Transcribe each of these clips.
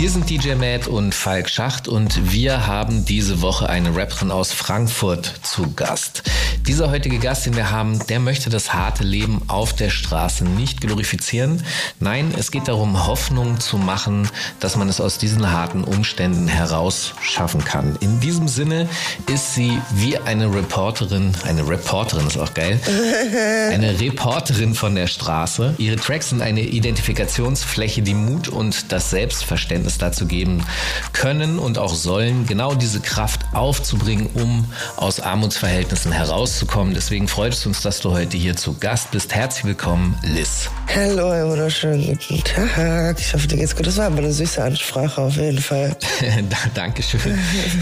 Hier sind DJ Matt und Falk Schacht und wir haben diese Woche eine Rapperin aus Frankfurt zu Gast. Dieser heutige Gast, den wir haben, der möchte das harte Leben auf der Straße nicht glorifizieren. Nein, es geht darum, Hoffnung zu machen, dass man es aus diesen harten Umständen heraus schaffen kann. In diesem Sinne ist sie wie eine Reporterin, eine Reporterin ist auch geil, eine Reporterin von der Straße. Ihre Tracks sind eine Identifikationsfläche, die Mut und das Selbstverständnis es dazu geben können und auch sollen, genau diese Kraft aufzubringen, um aus Armutsverhältnissen herauszukommen. Deswegen freut es uns, dass du heute hier zu Gast bist. Herzlich willkommen, Liz. Hallo, einen wunderschönen guten Tag. Ich hoffe, dir geht's gut. Das war aber eine süße Ansprache auf jeden Fall. Dankeschön.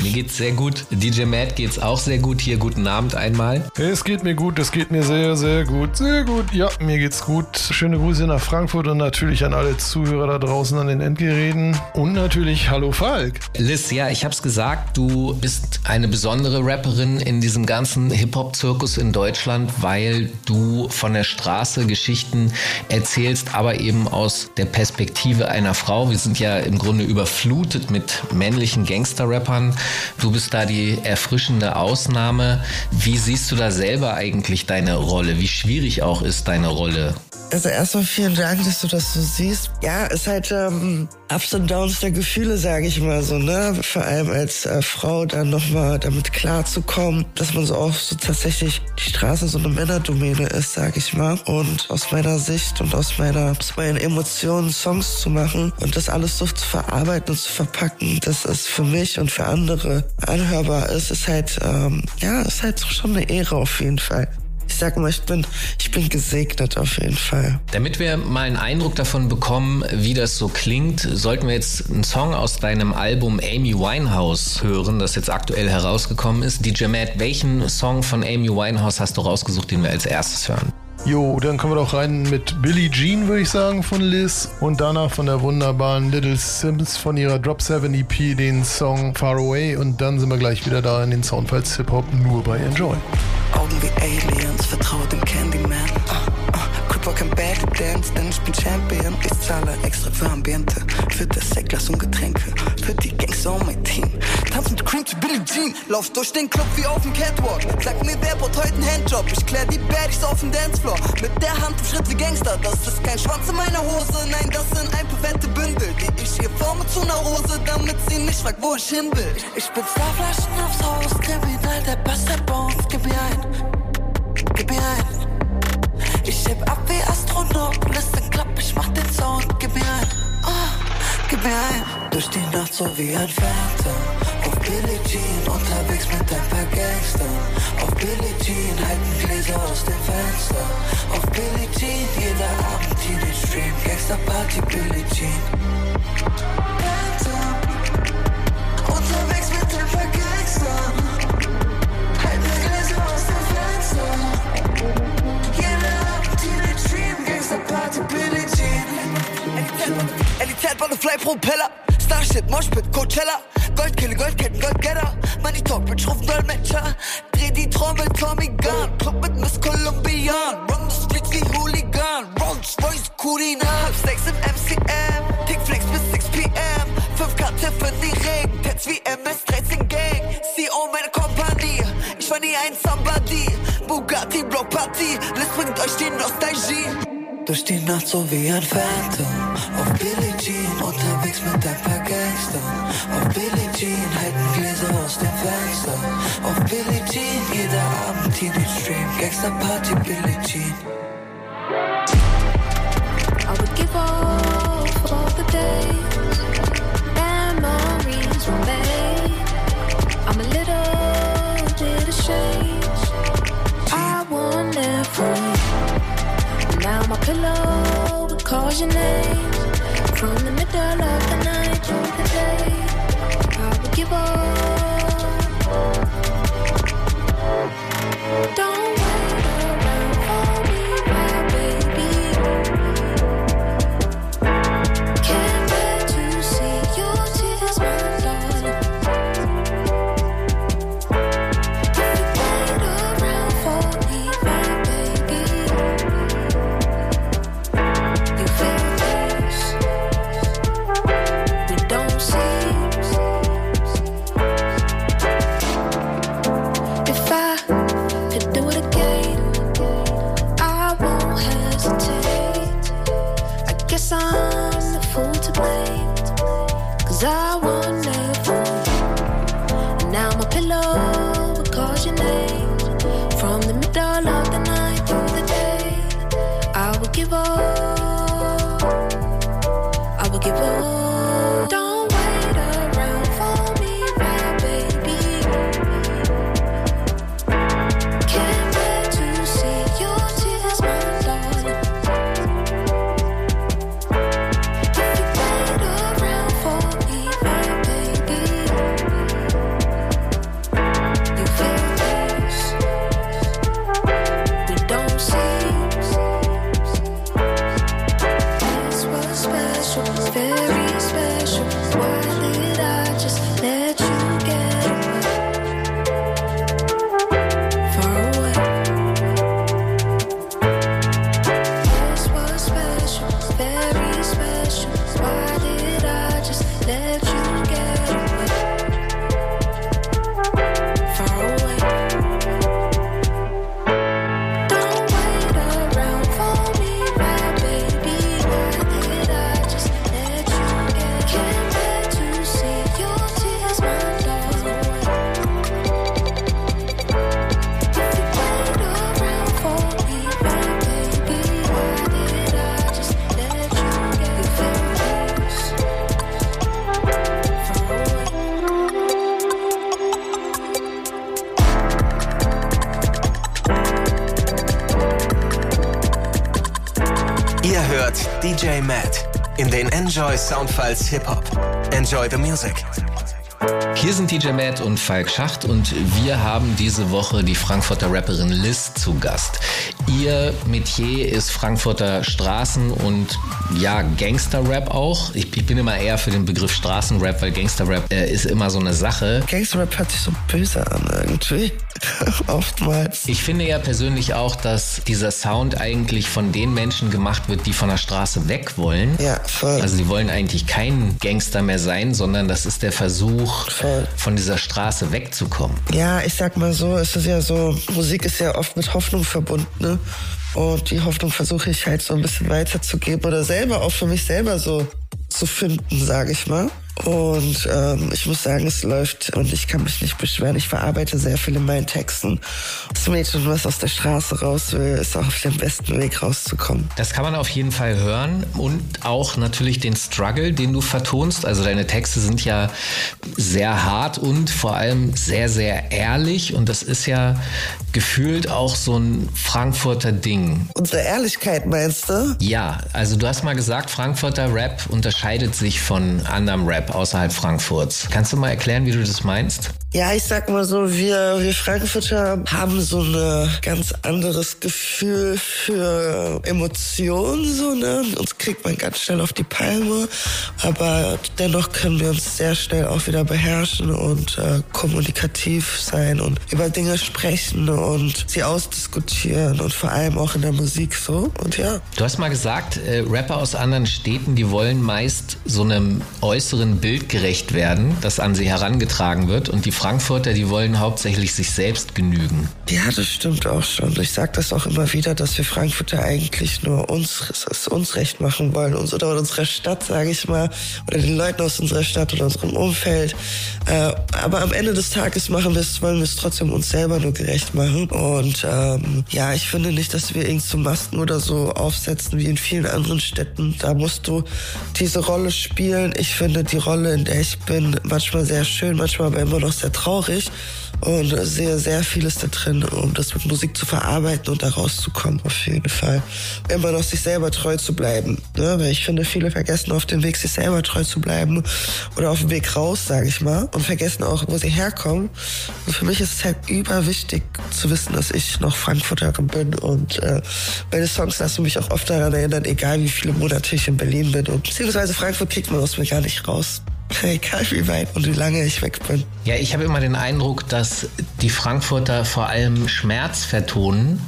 Mir geht's sehr gut. DJ Matt geht's auch sehr gut. Hier guten Abend einmal. Es geht mir gut, es geht mir sehr, sehr gut. Sehr gut. Ja, mir geht's gut. Schöne Grüße nach Frankfurt und natürlich an alle Zuhörer da draußen an den Endgeräten. Und natürlich Hallo Falk. Liz, ja, ich hab's gesagt, du bist eine besondere Rapperin in diesem ganzen Hip-Hop-Zirkus in Deutschland, weil du von der Straße Geschichten erzählst, aber eben aus der Perspektive einer Frau. Wir sind ja im Grunde überflutet mit männlichen Gangster-Rappern. Du bist da die erfrischende Ausnahme. Wie siehst du da selber eigentlich deine Rolle? Wie schwierig auch ist deine Rolle? Also erstmal vielen Dank, dass du das so siehst. Ja, ist halt ähm, Ups und Downs der Gefühle, sage ich mal so, ne? Vor allem als äh, Frau dann nochmal damit klarzukommen, dass man so auch so tatsächlich die Straße so eine Männerdomäne ist, sage ich mal. Und aus meiner Sicht und aus meiner, aus meinen Emotionen Songs zu machen und das alles so zu verarbeiten und zu verpacken, dass es für mich und für andere anhörbar ist, ist halt, ähm, ja, ist halt schon eine Ehre auf jeden Fall ich sag mal, ich bin, ich bin gesegnet auf jeden Fall. Damit wir mal einen Eindruck davon bekommen, wie das so klingt, sollten wir jetzt einen Song aus deinem Album Amy Winehouse hören, das jetzt aktuell herausgekommen ist. DJ Matt, welchen Song von Amy Winehouse hast du rausgesucht, den wir als erstes hören? Jo, dann kommen wir doch rein mit Billie Jean, würde ich sagen, von Liz. Und danach von der wunderbaren Little Sims von ihrer Drop 7 EP den Song Far Away. Und dann sind wir gleich wieder da in den Soundfiles Hip Hop nur bei Enjoy. Augen wie Aliens, vertraue dem Candyman. Uh, uh, Cripper kein Bad Dance, denn ich bin Champion. Ich zahle extra für Ambiente, für das Sektglas und Getränke, für die Gangster und mein Team. Tanz mit Cream zu Billie Jean, lauf durch den Club wie auf dem Catwalk. Sag mir, wer baut heute einen Handjob? Ich klär die Baddies auf dem Dancefloor. Mit der Hand im Schritt wie Gangster. Das ist kein Schwanz in meiner Hose, nein, das sind ein paar fette Bündel, die ich ihr forme zu einer Hose, damit sie nicht fragt, wo ich hin will. Ich bin Flaschen aufs Haus, Kriminal, der Bass der Bones, gib mir ein, gib mir ein. Ich heb ab wie Astronaut, Liste klapp, ich mach den Sound, gib mir ein, oh, gib mir ein. Durch die Nacht so wie ein Phantom, auf Billie Jean, unterwegs mit ein paar Gangster. Auf Billie Jean, halten Gläser aus dem Fenster. Auf Billie Jean, jeder Abend Teenage Dream, Gangster Party Billie Jean. Elitär, Butterfly, Propeller. Starship, Moshpit, Coachella. Goldkille, Goldketten, Goldgetter. Money Talk, Bitch, rufen Dolmetscher. Dreh die Trommel, Tommy Gun. Club mit Miss Colombian. Run the streets wie Hooligan. Rolls Royce, Kurina. Halb sechs im MCM. Tickflex bis 6 PM. 5K Tiffany Ring. Tats wie MS-13 Gang. CEO meiner Kompanie. Ich war nie ein Somebody. Bugatti, Bro Party. List bringt euch die Nostalgie. Durch die Nacht so wie ein Phantom. Auf Billie Jean, unterwegs mit ein paar Gangster Auf Billie Jean, halten Gläser aus dem Fenster. Auf Billie Jean, jeder Abend Teenage Dream Gangster Party Billie Jean. I would give for all the days pillow calls your name. From the middle of the night to the day I would give up hört DJ Matt in den Enjoy Soundfiles Hip Hop. Enjoy the music. Hier sind DJ Matt und Falk Schacht und wir haben diese Woche die Frankfurter Rapperin Liz zu Gast. Ihr Metier ist Frankfurter Straßen- und ja, Gangster-Rap auch. Ich, ich bin immer eher für den Begriff Straßenrap, weil Gangster-Rap äh, ist immer so eine Sache. Gangsterrap hört sich so böse an irgendwie. Oftmals. Ich finde ja persönlich auch, dass dieser Sound eigentlich von den Menschen gemacht wird, die von der Straße weg wollen. Ja, voll. Also die wollen eigentlich kein Gangster mehr sein, sondern das ist der Versuch, Voll. von dieser Straße wegzukommen. Ja, ich sag mal so, es ist ja so, Musik ist ja oft mit Hoffnung verbunden, ne? Und die Hoffnung versuche ich halt so ein bisschen weiterzugeben oder selber auch für mich selber so zu finden, sage ich mal. Und ähm, ich muss sagen, es läuft und ich kann mich nicht beschweren. Ich verarbeite sehr viel in meinen Texten. Das Mädchen, was aus der Straße raus will, ist auch auf dem besten Weg rauszukommen. Das kann man auf jeden Fall hören und auch natürlich den Struggle, den du vertonst. Also deine Texte sind ja sehr hart und vor allem sehr, sehr ehrlich und das ist ja gefühlt auch so ein Frankfurter Ding. Unsere Ehrlichkeit, meinst du? Ja, also du hast mal gesagt, Frankfurter Rap unterscheidet sich von anderem Rap außerhalb Frankfurts. Kannst du mal erklären, wie du das meinst? Ja, ich sag mal so, wir, wir Frankfurter haben so ein ganz anderes Gefühl für Emotionen, so, ne? Uns kriegt man ganz schnell auf die Palme, aber dennoch können wir uns sehr schnell auch wieder beherrschen und äh, kommunikativ sein und über Dinge sprechen und sie ausdiskutieren und vor allem auch in der Musik so. Und ja, Du hast mal gesagt, äh, Rapper aus anderen Städten, die wollen meist so einem äußeren Bild gerecht werden, das an sie herangetragen wird. Und die Frankfurter, die wollen hauptsächlich sich selbst genügen. Ja, das stimmt auch schon. Ich sage das auch immer wieder, dass wir Frankfurter eigentlich nur uns, uns recht machen wollen, uns oder unserer Stadt, sage ich mal, oder den Leuten aus unserer Stadt oder unserem Umfeld. Äh, aber am Ende des Tages machen wir es, wollen wir es trotzdem uns selber nur gerecht machen. Und ähm, ja, ich finde nicht, dass wir irgend so Masken oder so aufsetzen wie in vielen anderen Städten. Da musst du diese Rolle spielen. Ich finde die Rolle, in der ich bin, manchmal sehr schön, manchmal aber immer noch sehr traurig und sehe sehr vieles da drin, um das mit Musik zu verarbeiten und da rauszukommen, auf jeden Fall. Immer noch sich selber treu zu bleiben. Ne? Weil ich finde, viele vergessen auf dem Weg, sich selber treu zu bleiben oder auf dem Weg raus, sage ich mal, und vergessen auch, wo sie herkommen. Und für mich ist es halt überwichtig zu wissen, dass ich noch Frankfurterin bin und äh, meine Songs lassen mich auch oft daran erinnern, egal wie viele Monate ich in Berlin bin. Und beziehungsweise Frankfurt kriegt man aus mir gar nicht raus. Egal wie weit und wie lange ich weg bin. Ja, ich habe immer den Eindruck, dass die Frankfurter vor allem Schmerz vertonen,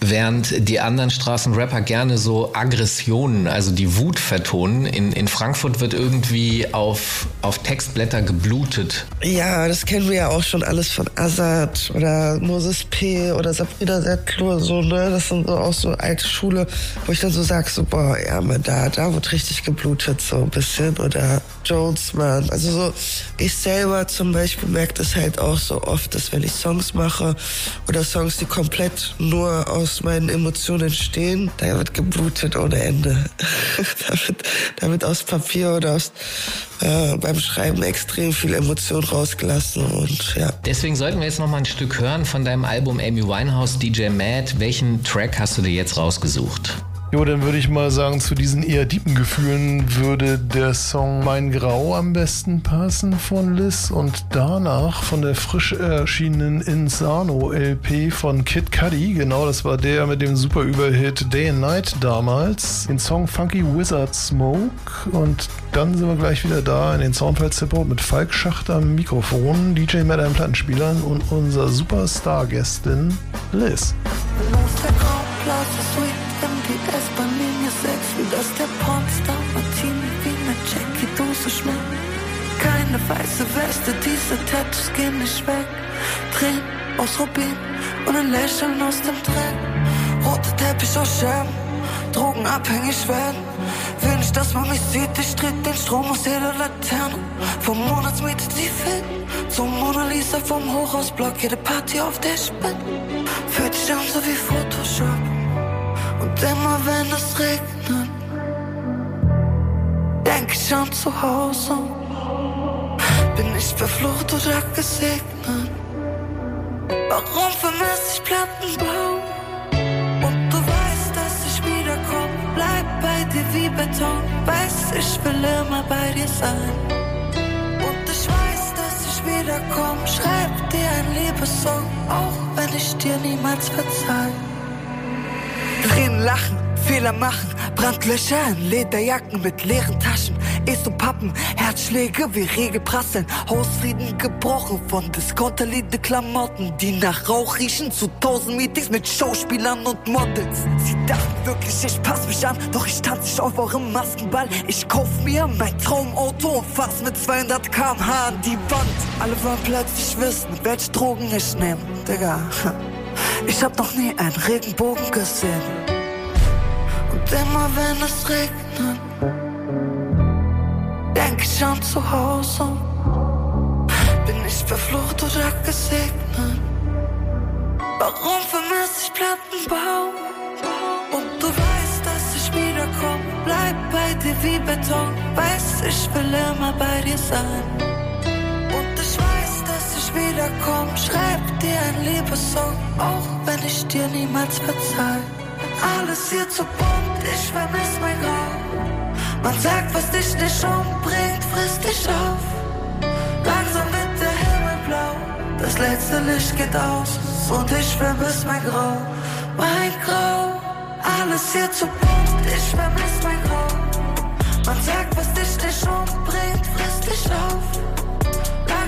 während die anderen Straßenrapper gerne so Aggressionen, also die Wut vertonen. In, in Frankfurt wird irgendwie auf, auf Textblätter geblutet. Ja, das kennen wir ja auch schon alles von Azad oder Moses P. oder Sabrina Settler, so, ne? Das sind so auch so alte Schule, wo ich dann so sag, so, boah, ja, man, da, da wird richtig geblutet, so ein bisschen. Oder Jones, man. Also so, ich selber zum Beispiel merke das halt auch so oft, dass wenn ich Songs mache oder Songs, die komplett nur aus aus meinen Emotionen entstehen, da wird geblutet ohne Ende. da, wird, da wird aus Papier oder aus, äh, beim Schreiben extrem viel Emotion rausgelassen und ja. Deswegen sollten wir jetzt noch mal ein Stück hören von deinem Album Amy Winehouse, DJ Mad. Welchen Track hast du dir jetzt rausgesucht? Jo, dann würde ich mal sagen, zu diesen eher tiefen Gefühlen würde der Song Mein Grau am besten passen von Liz und danach von der frisch erschienenen Insano LP von Kid Cudi. Genau, das war der mit dem super Überhit Day and Night damals. Den Song Funky Wizard Smoke und dann sind wir gleich wieder da in den Soundfall Zippo mit Falk Schacht am Mikrofon, DJ Matt am Plattenspielern und unser Superstar-Gästin Liz. Los der in die S-Bahn-Linie 6 Wie das der Pornstar Martini wie ne Jackie-Dose schmeckt Keine weiße Weste, diese Tattoos gehen nicht weg. Tränen aus Rubin und ein Lächeln aus dem Dreck. Roter Teppich aus Scherben, drogenabhängig werden. Will nicht, dass man mich sieht, ich tritt den Strom aus jeder Laterne. Vom Monatsmiete die Fit zum Mona Lisa. Vom Hochhausblock Jede Party, auf der bin Fühlt sich an so wie Photoshop Und immer wenn es regnet Denk ich an zu Hause. Bin ich verflucht oder gesegnet? Warum vermisse ich Plattenbau? Und du weißt, dass ich wiederkomm. Bleib bei dir wie Beton. Weiß, ich will immer bei dir sein. Und ich weiß, dass ich wiederkomm. Schreib dir ein Liebessong Auch wenn ich dir niemals verzeih Tränen lachen, Fehler machen, Brandlöcher in Lederjacken mit leeren Taschen, ESO Pappen, Herzschläge wie Regel prasseln, Hausfrieden gebrochen von diskonterliebende Klamotten, die nach Rauch riechen, zu tausend Meetings mit Schauspielern und Models. Sie dachten wirklich, ich pass mich an, doch ich tanze nicht auf eurem Maskenball. Ich kauf mir mein Traumauto und fass mit 200 km/h an die Wand. Alle wollen plötzlich wissen, welche Drogen ich nehm, Digga. Ich hab noch nie einen Regenbogen gesehen. Und immer wenn es regnet, denk ich an zu Hause. Bin ich verflucht oder gesegnet? Warum vermisse ich Plattenbau? Und du weißt, dass ich wiederkomm. Bleib bei dir wie Beton. Weiß, ich will immer bei dir sein. Ich. Schreib dir ein Liebessong, auch wenn ich dir niemals verzeih. Alles hier zu bunt, ich vermiss mein Grau. Man sagt, was dich nicht umbringt, frisst dich auf. Langsam wird der Himmel blau, das letzte Licht geht aus und ich vermiss mein Grau, mein Grau. Alles hier zu bunt, ich vermiss mein Grau. Man sagt, was dich nicht umbringt, frisst dich auf.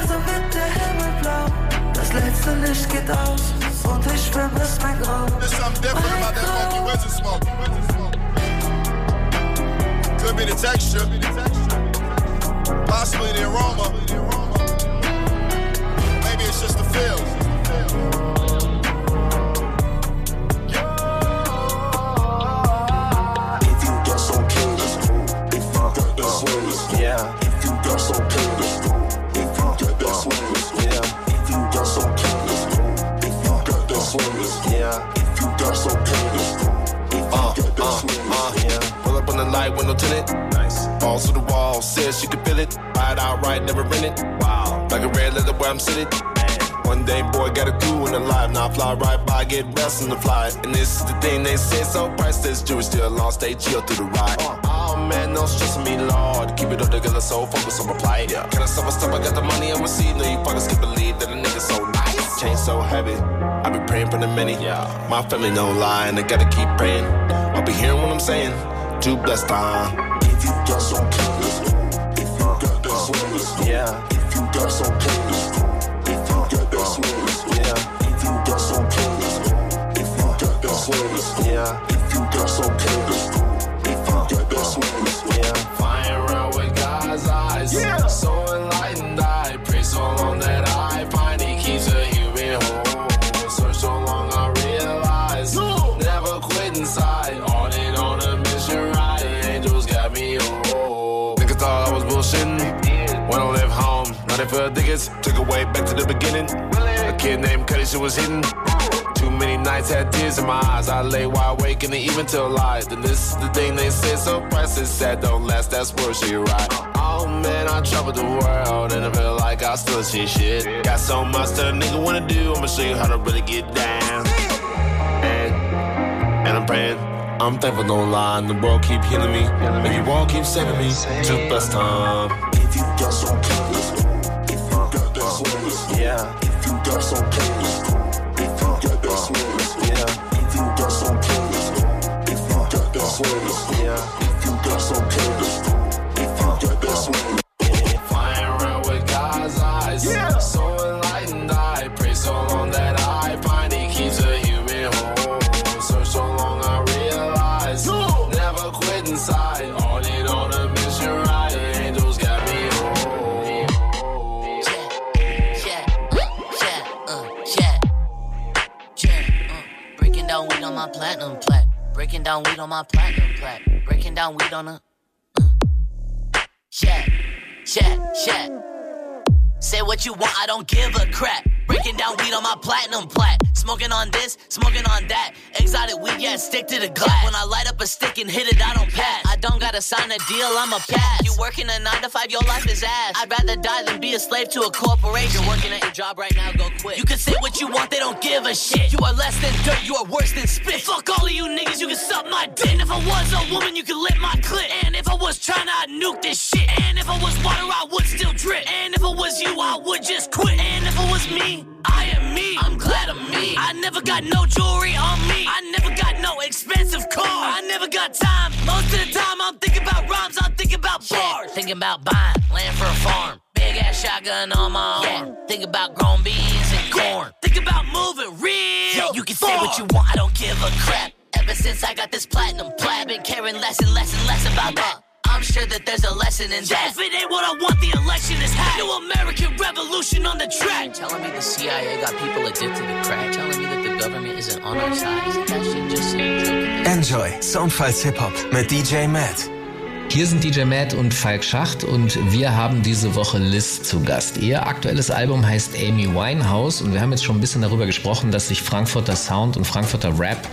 Langsam wird der Himmel blau, das letzte Licht geht aus und ich vermiss mein Grau. There's something different about that funky Grau. wizard smoke. Could be the texture, possibly the aroma. Maybe it's just the feel. If you got some king, that's cool. If you got that swing, that's cool. Yeah. If you got some king, Yeah. If you got some king, that's cool. If you got that swing. Yeah. If you got some king, that's cool. If you Uh, got that uh, uh, yeah. Pull up on the light window tinted. Nice. Balls to the wall, says she can feel it. Ride outright, never rent it. Wow. Like a red leather where I'm sitting. One day, boy, got a crew in the live. Now I fly right by, get rest in the fly. And this is the thing they say, so priceless. Jewelry still lost, stay chill through the ride. Oh man, no stressing me, Lord. Keep it all together, so focus on my plight. Yeah. Can I stop my stuff? I got the money, I'm receive. No, you fuckers can't believe that a nigga so nice. Chain so heavy. I be praying for the many. Yeah. My family don't lie, and I gotta keep praying. I'll be hearing what I'm saying. Too blessed, uh. If you got some cool. If you got that swing. Yeah. If you got some cool. If you got that swing. Yeah. If you got some cool. If you got that swing. Yeah. If you got some king, Got that swing. Yeah. Flying around with God's eyes. Yeah. So enlightened, I pray so long that I find He keeps a human whole. Search so long, I realize never quit inside. On and on a mission, right? Angels got me home. Niggas thought I was bullshitting. When I left home, now they feel tickets. Took away back to the beginning. A kid named Cuddy, she was hitting. Two many nights had tears in my eyes. I lay wide awake and even till light. Then this is the thing they say, so precious, sad don't last. That's she right. Oh man, I traveled the world and I feel like I still see shit. Got so much that a nigga wanna do. I'ma show you how to really get down. And, and I'm praying. I'm thankful, don't lie, and the world keep healing me. And you all keep saving me. Took best time. If you got some cash, if you got that swag, Yeah. if you got some cash, Breaking down weed on my platinum plat. Breaking down weed on a. Uh, yeah, yeah, yeah. Say what you want, I don't give a crap. Breaking down weed on my platinum plat. Smoking on this, smoking on that. Exotic weed, yeah, stick to the glass. When I light up a stick and hit it, I don't pass. I don't gotta sign a deal, I'm a pass. You working a nine to five, your life is ass. I'd rather die than be a slave to a corporation. Working at your job right now, go quit. You can say what you want, they don't give a shit. You are less than dirt, you are worse than spit. Fuck all of you niggas, you can suck my dick. And if I was a woman, you could lick my clit. And if I was trying I'd nuke this shit. And if I was water, I would still drip. And if I was you, I would just quit. And if it was me, I am me. I'm glad I'm me. I never got no jewelry on me. I never got no expensive car. I never got time. Most of the time, I'm thinking about rhymes. I'm thinking about bars. Thinking about buying land for a farm. Big ass shotgun on my arm. Think about growing beans and corn. Think about moving real. Yeah, you can say what you want. I don't give a crap. Ever since I got this platinum plat, been caring less and less and less about that. I'm sure that there's a lesson in that. If it ain't what I want, the election is had. New American Revolution on the track. Telling me the CIA got people addicted to crack. Telling me that the government isn't on our side. Isn't that shit just some joke? Enjoy Soundfiles Hip Hop mit DJ Matt. Hier sind DJ Matt und Falk Schacht und wir haben diese Woche Liz zu Gast. Ihr aktuelles Album heißt Amy Winehouse und wir haben jetzt schon ein bisschen darüber gesprochen, dass sich Frankfurter Sound und Frankfurter Rap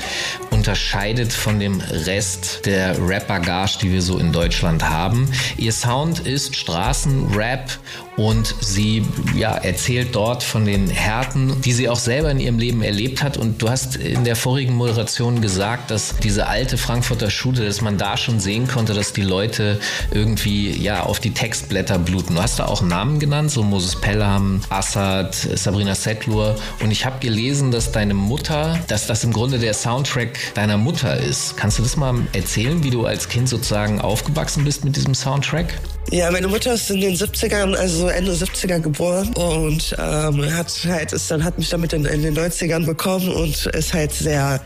unterscheidet von dem Rest der Rap-Bagage, die wir so in Deutschland haben. Ihr Sound ist Straßenrap und sie ja, erzählt dort von den Härten, die sie auch selber in ihrem Leben erlebt hat. Und du hast in der vorigen Moderation gesagt, dass diese alte Frankfurter Schule, dass man da schon sehen konnte, dass die Leute irgendwie ja auf die Textblätter bluten. Du hast da auch Namen genannt, so Moses Pelham, Assad, Sabrina Setlur. Und ich habe gelesen, dass deine Mutter, dass das im Grunde der Soundtrack deiner Mutter ist. Kannst du das mal erzählen, wie du als Kind sozusagen aufgewachsen bist mit diesem Soundtrack? Ja, meine Mutter ist in den 70ern, also Ende 70er geboren und ähm, hat halt, ist dann, hat mich damit in, in den 90ern bekommen und ist halt sehr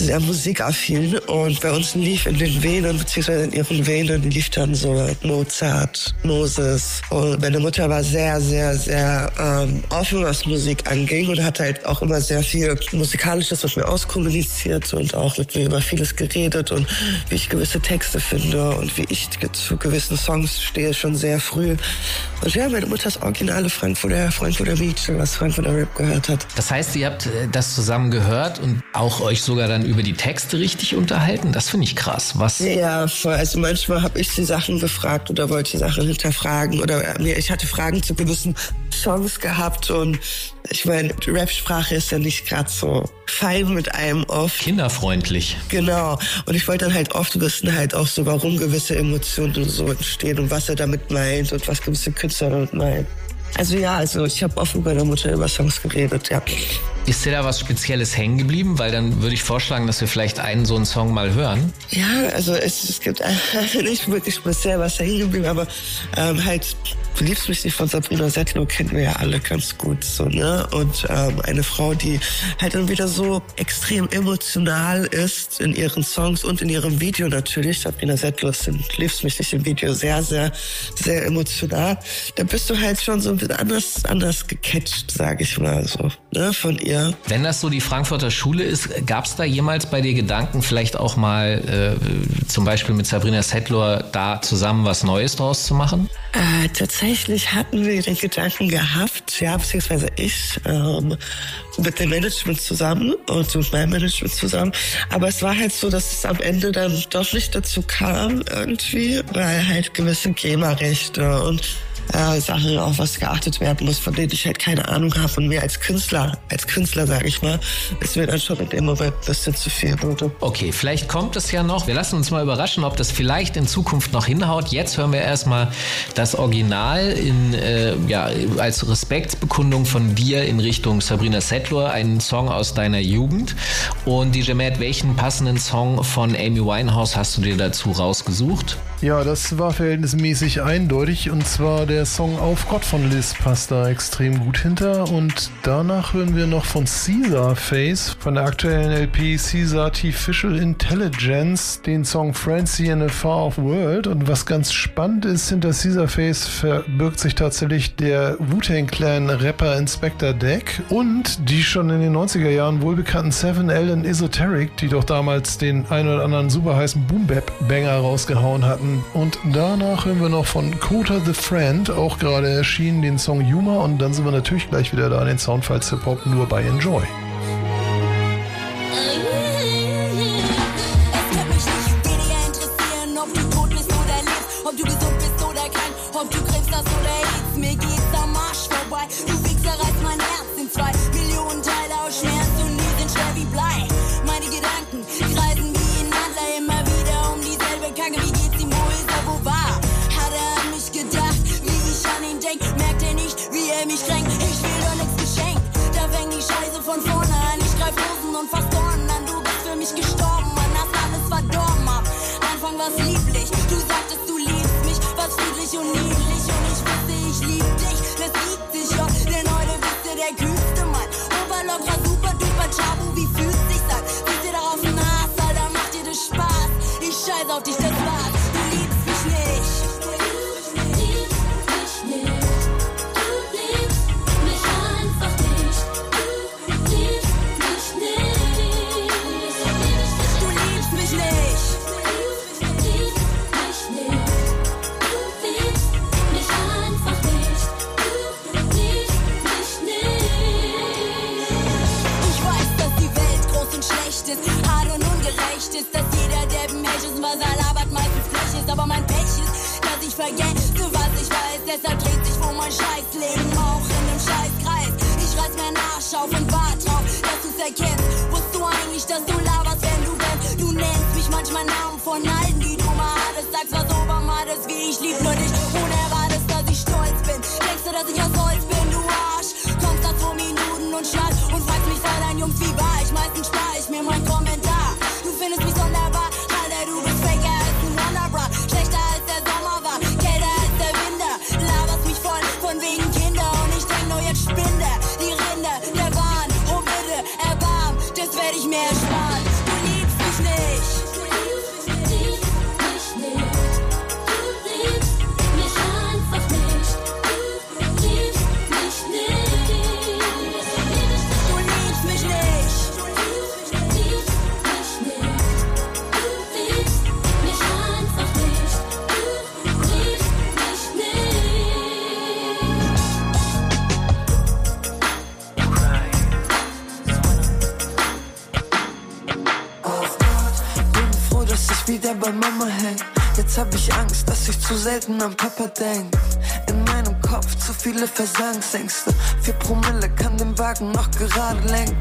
sehr musikaffin und bei uns lief in den Venen, beziehungsweise in ihren Venen lief dann so Mozart, Moses und meine Mutter war sehr, sehr, sehr ähm, offen, was Musik anging und hat halt auch immer sehr viel Musikalisches mit mir auskommuniziert und auch mit mir über vieles geredet und wie ich gewisse Texte finde und wie ich zu gewissen Songs stehe, schon sehr früh. Und ja, meine Mutter ist originale Frankfurter, Frankfurter Mädchen, was Frankfurter Rap gehört hat. Das heißt, ihr habt äh, das zusammen gehört und auch euch sogar dann über die Texte richtig unterhalten? Das finde ich krass. Was? Ja, voll. also manchmal habe ich die Sachen gefragt oder wollte die Sachen hinterfragen oder mir, ich hatte Fragen zu gewissen Songs gehabt und ich meine, Rap-Sprache ist ja nicht gerade so fein mit einem oft. Kinderfreundlich. Genau. Und ich wollte dann halt oft wissen, halt auch so, warum gewisse Emotionen so entstehen und was er damit meint und was gewisse Künstler damit meinen. Also ja, also ich habe oft mit meiner Mutter über Songs geredet, ja. Ist dir da was Spezielles hängen geblieben? Weil dann würde ich vorschlagen, dass wir vielleicht einen so einen Song mal hören. Ja, also es, es gibt nicht wirklich speziell was hängen geblieben, aber ähm, halt Du liebst mich nicht von Sabrina Settler kennen wir ja alle ganz gut so, ne? Und ähm, eine Frau, die halt dann wieder so extrem emotional ist in ihren Songs und in ihrem Video natürlich. Sabrina Settler ist in Liebst mich nicht im Video sehr, sehr, sehr emotional. Da bist du halt schon so ein bisschen anders, anders gecatcht, sag ich mal so, ne? Von ihr ihr. Wenn das so die Frankfurter Schule ist, gab es da jemals bei dir Gedanken, vielleicht auch mal äh, zum Beispiel mit Sabrina Settler da zusammen was Neues draus zu machen? Äh, tatsächlich hatten wir den Gedanken gehabt, ja, beziehungsweise ich, ähm, mit dem Management zusammen und mit meinem Management zusammen. Aber es war halt so, dass es am Ende dann doch nicht dazu kam irgendwie, weil halt gewisse GEMA-Rechte und äh, Sachen auf was geachtet werden muss, von denen ich halt keine Ahnung habe. Und mir als Künstler, als Künstler sage ich mal, ist mir dann schon in dem Moment ein bisschen zu viel wurde. Okay, vielleicht kommt es ja noch. Wir lassen uns mal überraschen, ob das vielleicht in Zukunft noch hinhaut. Jetzt hören wir erstmal das Original in, äh, ja, als Respektsbekundung von dir in Richtung Sabrina Settler, einen Song aus deiner Jugend. Und DJ Matt, welchen passenden Song von Amy Winehouse hast du dir dazu rausgesucht? Ja, das war verhältnismäßig eindeutig und zwar der Song Auf Gott von Liz passt da extrem gut hinter. Und danach hören wir noch von Caesar Face von der aktuellen LP Caesar Artificial Intelligence den Song Francie in a Far Off World. Und was ganz spannend ist, hinter Caesar Face verbirgt sich tatsächlich der Wu-Tang Clan Rapper Inspector Deck und die schon in den 90er Jahren wohlbekannten Seven Ellen Esoteric, die doch damals den ein oder anderen super heißen Boom Bap Banger rausgehauen hatten. Und danach hören wir noch von Kota the Friend, auch gerade erschienen, den Song Humor. Und dann sind wir natürlich gleich wieder da in den Soundfiles Hip Hop nur bei Enjoy. Und Dornen an. Du bist für mich gestorben, Mann, hast alles verdorben am Anfang war's lieblich. Du sagtest, du liebst mich, war's friedlich und niedlich. Und ich wusste, ich lieb dich, das liebt dich ja. Denn heute bist du der kühlste Mann. Oberlocker, super duper Chabu, wie fühlt sich an? Bist dir darauf ein Hass, Alter, macht dir das Spaß? Ich scheiß auf dich, das Hecht ist was er labert meistens Blech ist. Aber mein Pech ist, dass ich vergesse, was ich weiß. Deshalb dreht sich wohl mein Scheißleben auch in einem Scheißkreis. Ich reiß mir Arsch auf und wart drauf, dass du's erkennst. Wusst du eigentlich, dass du laberst, wenn du rennst? Du nennst mich manchmal Namen von allen, die du mal hattest. Sagst was Obermades, wie ich lieb nur dich. Unerwartet, dass ich stolz bin. Denkst du, dass ich aus Holz bin, du Arsch? Kommst nach zwei Minuten und schlaf und fragst mich vor deinen Jungs, wie war ich? Meistens spar ich mir meinen Kommentar. Du findest mich sonderbar, Alter, du bist faker als ein Wonderbra. Schlechter als der Sommer war, kälter als der Winter. Laberst mich von wegen Kinder und ich denk nur jetzt spinde. Die Rinder der Bahn, oh bitte, erbarm, das werd ich mir ersparen. Bei Mama häng. Jetzt hab ich Angst, dass ich zu selten an Papa denk. In meinem Kopf zu viele Versagsängste. Vier Promille kann den Wagen noch gerade lenken.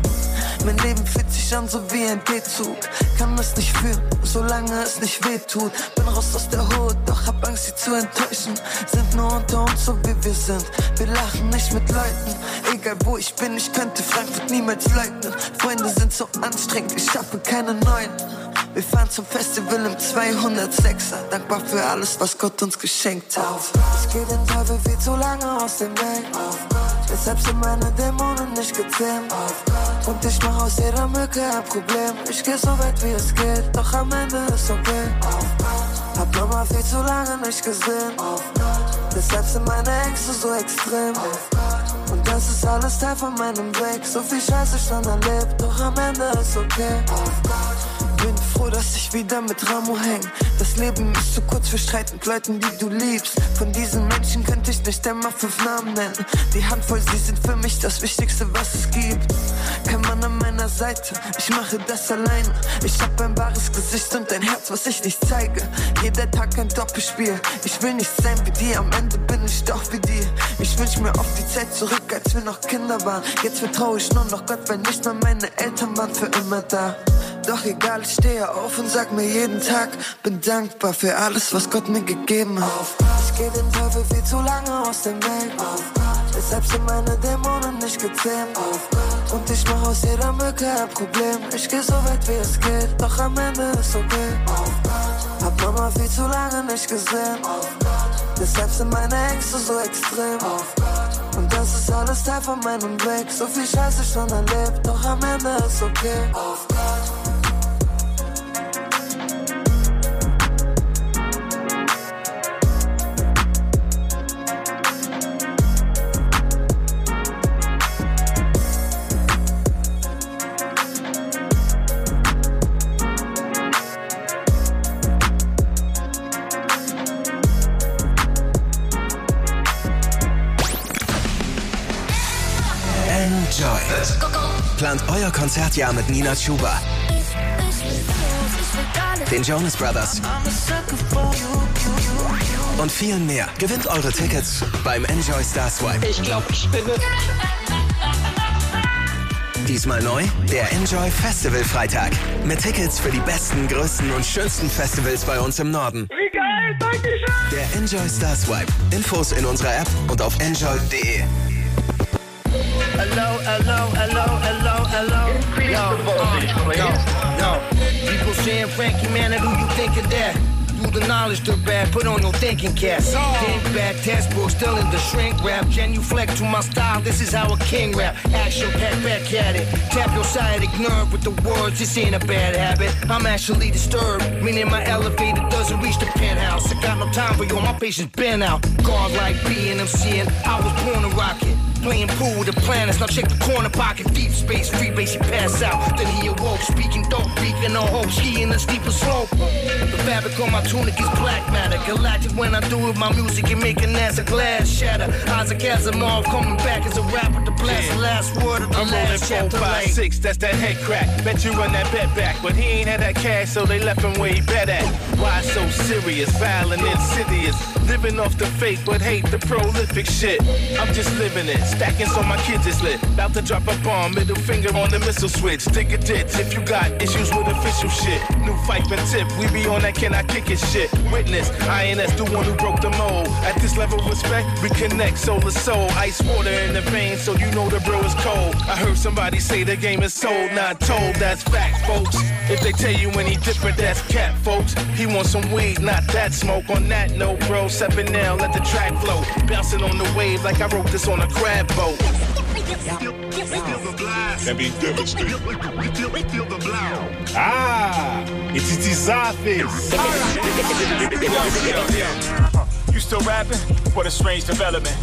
Mein Leben fühlt sich an so wie ein D-Zug. Kann es nicht fühlen, solange es nicht weh tut. Bin raus aus der Hut, doch hab Angst, sie zu enttäuschen. Sind nur unter uns, so wie wir sind. Wir lachen nicht mit Leuten. Egal wo ich bin, ich könnte Frankfurt niemals leugnen. Freunde sind so anstrengend, ich schaffe keine neuen. Wir fahren zum Festival im 206er. Dankbar für alles, was Gott uns geschenkt hat. Ich geh den Teufel viel zu lange aus dem Weg. Deshalb sind meine Dämonen nicht gezähmt. Und ich mach aus jeder Mücke ein Problem. Ich geh so weit wie es geht, doch am Ende ist okay. Hab Mama viel zu lange nicht gesehen. Deshalb sind meine Ängste so extrem. Und das ist alles Teil von meinem Weg. So viel Scheiße schon erlebt, doch am Ende ist okay. Bin froh, dass ich wieder mit Ramo häng. Das Leben ist zu kurz für Streit mit Leuten, die du liebst. Von diesen Menschen könnte ich nicht einmal fünf Namen nennen. Die Handvoll, sie sind für mich das Wichtigste, was es gibt. Kein Mann an meiner Seite, ich mache das alleine. Ich hab ein wahres Gesicht und ein Herz, was ich nicht zeige. Jeder Tag ein Doppelspiel. Ich will nicht sein wie die, am Ende bin ich doch wie die. Ich wünsch mir oft die Zeit zurück, als wir noch Kinder waren. Jetzt vertraue ich nur noch Gott, weil nicht mal meine Eltern waren für immer da. Doch egal, ich stehe auf und sag mir jeden Tag, bin dankbar für alles, was Gott mir gegeben hat. Ich geh den Teufel viel zu lange aus dem Weg. Deshalb sind meine Dämonen nicht gezähmt. Und ich mach aus jeder Mücke ein Problem. Ich geh so weit wie es geht, doch am Ende ist okay. Hab Mama viel zu lange nicht gesehen. Deshalb sind meine Ängste so extrem. Und das ist alles Teil von meinem Weg. So viel Scheiße schon erlebt, doch am Ende ist okay. Enjoy. Plant euer Konzertjahr mit Nina Chuba, den Jonas Brothers und vielen mehr. Gewinnt eure Tickets beim Enjoy Star Swipe. Ich glaube, ich spinne. Diesmal neu der Enjoy Festival Freitag. Mit Tickets für die besten, größten und schönsten Festivals bei uns im Norden. Wie geil, danke schön. Der Enjoy Star Swipe. Infos in unserer App und auf enjoy.de. Hello, hello, hello, hello, hello. Yo, uh, yo, yo. People saying, Frankie, man, who you think of that? Do the knowledge to bad, put on your thinking cap. Think back, textbook, still in the shrink wrap. Genuflect to my style, this is how a king rap. Action, pack back at it. Tap your sciatic nerve with the words, this ain't a bad habit. I'm actually disturbed, meaning my elevator doesn't reach the penthouse. I got no time for you, my patience been out. God like being MCing, I was born to rock it. Playing pool with the planets, now check the corner pocket, deep space, free base, he pass out. Then he awoke, speaking dope, beacon on hope, ski in the steeper slope. The fabric on my tunic is black matter, galactic when I do it, my music and make an ass glass shatter. Isaac Asimov coming back as a rapper to blast the last word of the I'm last chapter. five, six, that's that head crack. Bet you run that bet back, but he ain't had that cash, so they left him where he bet at. Why so serious, violent, insidious? Living off the fake, but hate the prolific shit. I'm just living it, stacking so my kids is lit. About to drop a bomb, middle finger on the missile switch. Dig a ditch if you got issues with official shit. New fight and tip, we be on that can I kick it shit. Witness, INS, the one who broke the mold. At this level respect, we connect soul to soul. Ice water in the veins, so you know the bro is cold. I heard somebody say the game is sold, not told. That's fact, folks. If they tell you any different, that's cat, folks. He wants some weed, not that smoke. On that note, bro, seven now, let the track flow. Bouncing on the wave like I wrote this on a crab boat. Let me demonstrate. Ah, it's his office. You still rapping? What a strange development.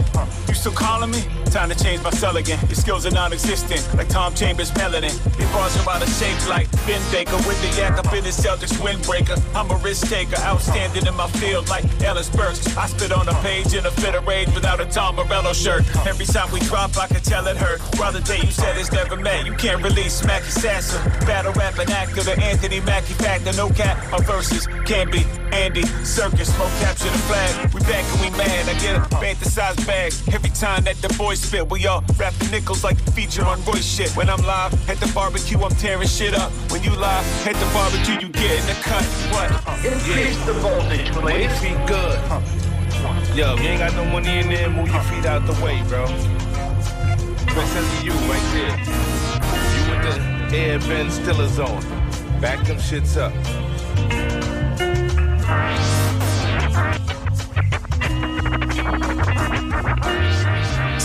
You still calling me? Time to change my cell again. Your skills are non-existent, like Tom Chambers' melanin. Your bars are out of shape like Ben Baker with the yak up in the Celtics windbreaker. I'm a risk taker, outstanding in my field like Ellis Burks. I spit on a page in a fit of rage without a Tom Morello shirt. Every time we drop, I can tell it hurt. Brother day you said it's never met. You can't release Smacky Sasser. Battle rapping actor, the Anthony Mackie factor. No cap, our verses can't be Andy Circus. Smoke capture the flag. We back and we mad. I get a fantasized bag. Every time that the boys spit, we all rap the nickels like the feature on Royce shit. When I'm live at the barbecue, I'm tearing shit up. When you live at the barbecue, you get in the cut. What? Increase the voltage, please. feet good. Yo, you ain't got no money in there, move your feet out the way, bro. That's to you right there. You with the air bend stillers on. Back them shits up.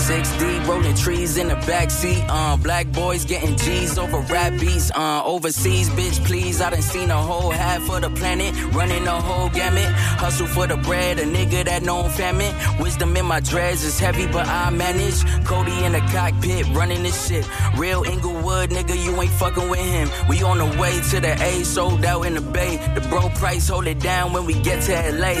6D rolling trees in the backseat. Uh, black boys getting G's over rap beats. Uh, overseas, bitch, please. I done seen a whole half of the planet. Running the whole gamut. Hustle for the bread. A nigga that known famine. Wisdom in my dreads is heavy, but I manage. Cody in the cockpit, running this shit. Real Inglewood, nigga, you ain't fucking with him. We on the way to the A, sold out in the Bay. The bro price, hold it down when we get to LA.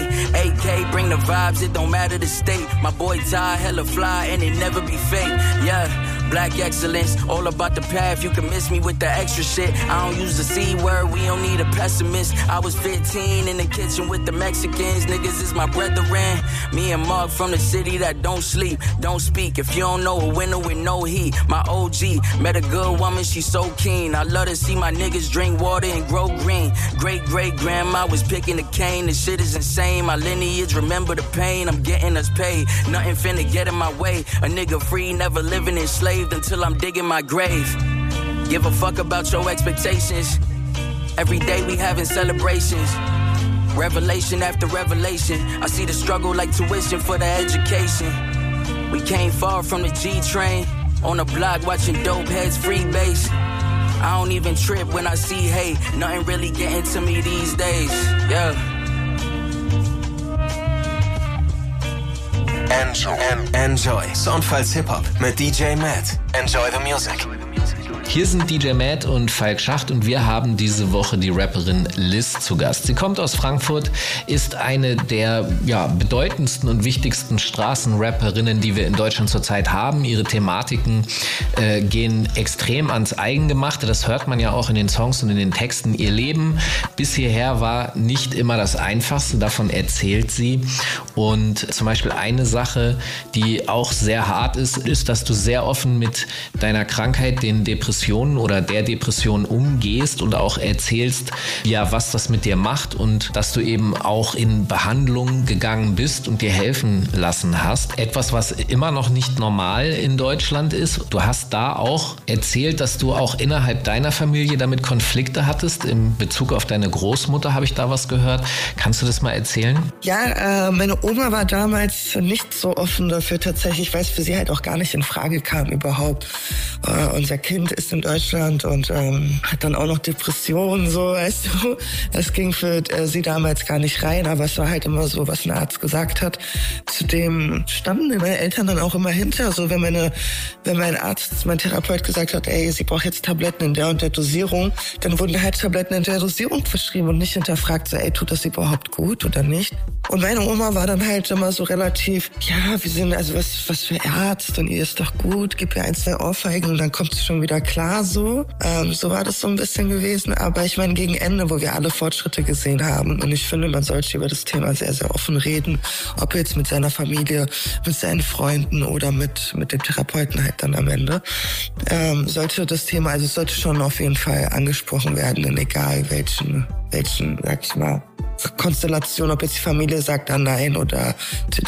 AK, bring the vibes, it don't matter the state. My boy Ty, hella fly, and it never be fake. Yeah. Black excellence, all about the path. You can miss me with the extra shit. I don't use the C word, we don't need a pessimist. I was 15 in the kitchen with the Mexicans. Niggas is my brethren. Me and Mark from the city that don't sleep, don't speak. If you don't know a winner with no heat, my OG met a good woman, she so keen. I love to see my niggas drink water and grow green. Great great grandma was picking the cane. The shit is insane. My lineage remember the pain. I'm getting us paid. Nothing finna get in my way. A nigga free, never living enslaved until I'm digging my grave. Give a fuck about your expectations. Every day we having celebrations. Revelation after revelation. I see the struggle like tuition for the education. We came far from the G train. On the block watching dope heads free base. I don't even trip when I see hate. Nothing really getting to me these days. Yeah. Enjoy. Enjoy. Soundfiles Hip-Hop mit DJ Matt. Enjoy the music. Hier sind DJ Matt und Falk Schacht und wir haben diese Woche die Rapperin Liz zu Gast. Sie kommt aus Frankfurt, ist eine der ja, bedeutendsten und wichtigsten Straßenrapperinnen, die wir in Deutschland zurzeit haben. Ihre Thematiken äh, gehen extrem ans Eigengemachte. Das hört man ja auch in den Songs und in den Texten. Ihr Leben bis hierher war nicht immer das Einfachste, davon erzählt sie. Und zum Beispiel eine Sache, die auch sehr hart ist, ist, dass du sehr offen mit deiner Krankheit, den Depressionen oder der Depression umgehst und auch erzählst, ja, was das mit dir macht und dass du eben auch in Behandlung gegangen bist und dir helfen lassen hast. Etwas, was immer noch nicht normal in Deutschland ist. Du hast da auch erzählt, dass du auch innerhalb deiner Familie damit Konflikte hattest. In Bezug auf deine Großmutter habe ich da was gehört. Kannst du das mal erzählen? Ja, äh, meine Oma war damals nicht so offen dafür tatsächlich, weil es für sie halt auch gar nicht in Frage kam überhaupt. Äh, unser Kind ist in Deutschland und ähm, hat dann auch noch Depressionen, so weißt du. Das ging für äh, sie damals gar nicht rein, aber es war halt immer so, was ein Arzt gesagt hat. Zudem standen meine Eltern dann auch immer hinter. So wenn meine, wenn mein Arzt, mein Therapeut gesagt hat, ey, sie braucht jetzt Tabletten in der und der Dosierung, dann wurden halt Tabletten in der Dosierung verschrieben und nicht hinterfragt, so, ey, tut das überhaupt gut oder nicht? Und meine Oma war dann halt immer so relativ, ja, wir sind, also was, was für Arzt und ihr ist doch gut, gib ihr ein, zwei Ohrfeigen und dann kommt sie schon wieder klar so. Ähm, so war das so ein bisschen gewesen. Aber ich meine, gegen Ende, wo wir alle Fortschritte gesehen haben und ich finde, man sollte über das Thema sehr, sehr offen reden, ob jetzt mit seiner Familie, mit seinen Freunden oder mit, mit dem Therapeuten halt dann am Ende, ähm, sollte das Thema, also es sollte schon auf jeden Fall angesprochen werden, in egal welchen, welchen, sag ich mal, Konstellation, ob jetzt die Familie sagt dann nein oder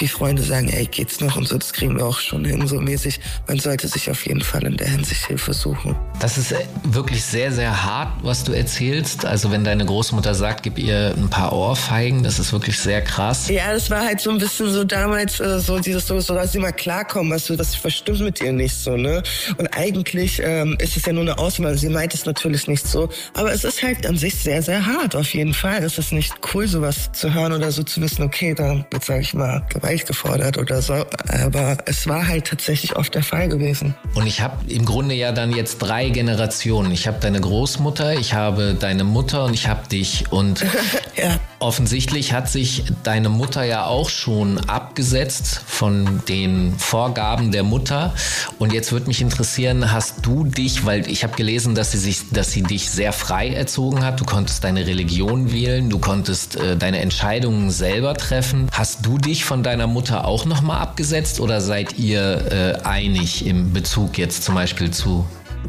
die Freunde sagen, ey, geht's noch und so, das kriegen wir auch schon hin, so mäßig. Man sollte sich auf jeden Fall in der Hinsicht Hilfe suchen. Das ist wirklich sehr, sehr hart, was du erzählst. Also wenn deine Großmutter sagt, gib ihr ein paar Ohrfeigen, das ist wirklich sehr krass. Ja, das war halt so ein bisschen so damals äh, so dieses so, so dass sie mal klarkommen, was du, das verstimmt mit ihr nicht so, ne? Und eigentlich ähm, ist es ja nur eine Auswahl. Sie meint es natürlich nicht so, aber es ist halt an sich sehr, sehr hart. Auf jeden Fall ist es nicht cool, sowas zu hören oder so zu wissen, okay, da wird, sag ich mal, Gewalt gefordert oder so. Aber es war halt tatsächlich oft der Fall gewesen. Und ich habe im Grunde ja dann jetzt drei Generationen. Ich habe deine Großmutter, ich habe deine Mutter und ich habe dich. Und ja. Offensichtlich hat sich deine Mutter ja auch schon abgesetzt von den Vorgaben der Mutter. Und jetzt würde mich interessieren, hast du dich, weil ich habe gelesen, dass sie sich, dass sie dich sehr frei erzogen hat. Du konntest deine Religion wählen, du konntest äh, deine Entscheidungen selber treffen. Hast du dich von deiner Mutter auch nochmal abgesetzt oder seid ihr äh, einig im Bezug jetzt zum Beispiel zu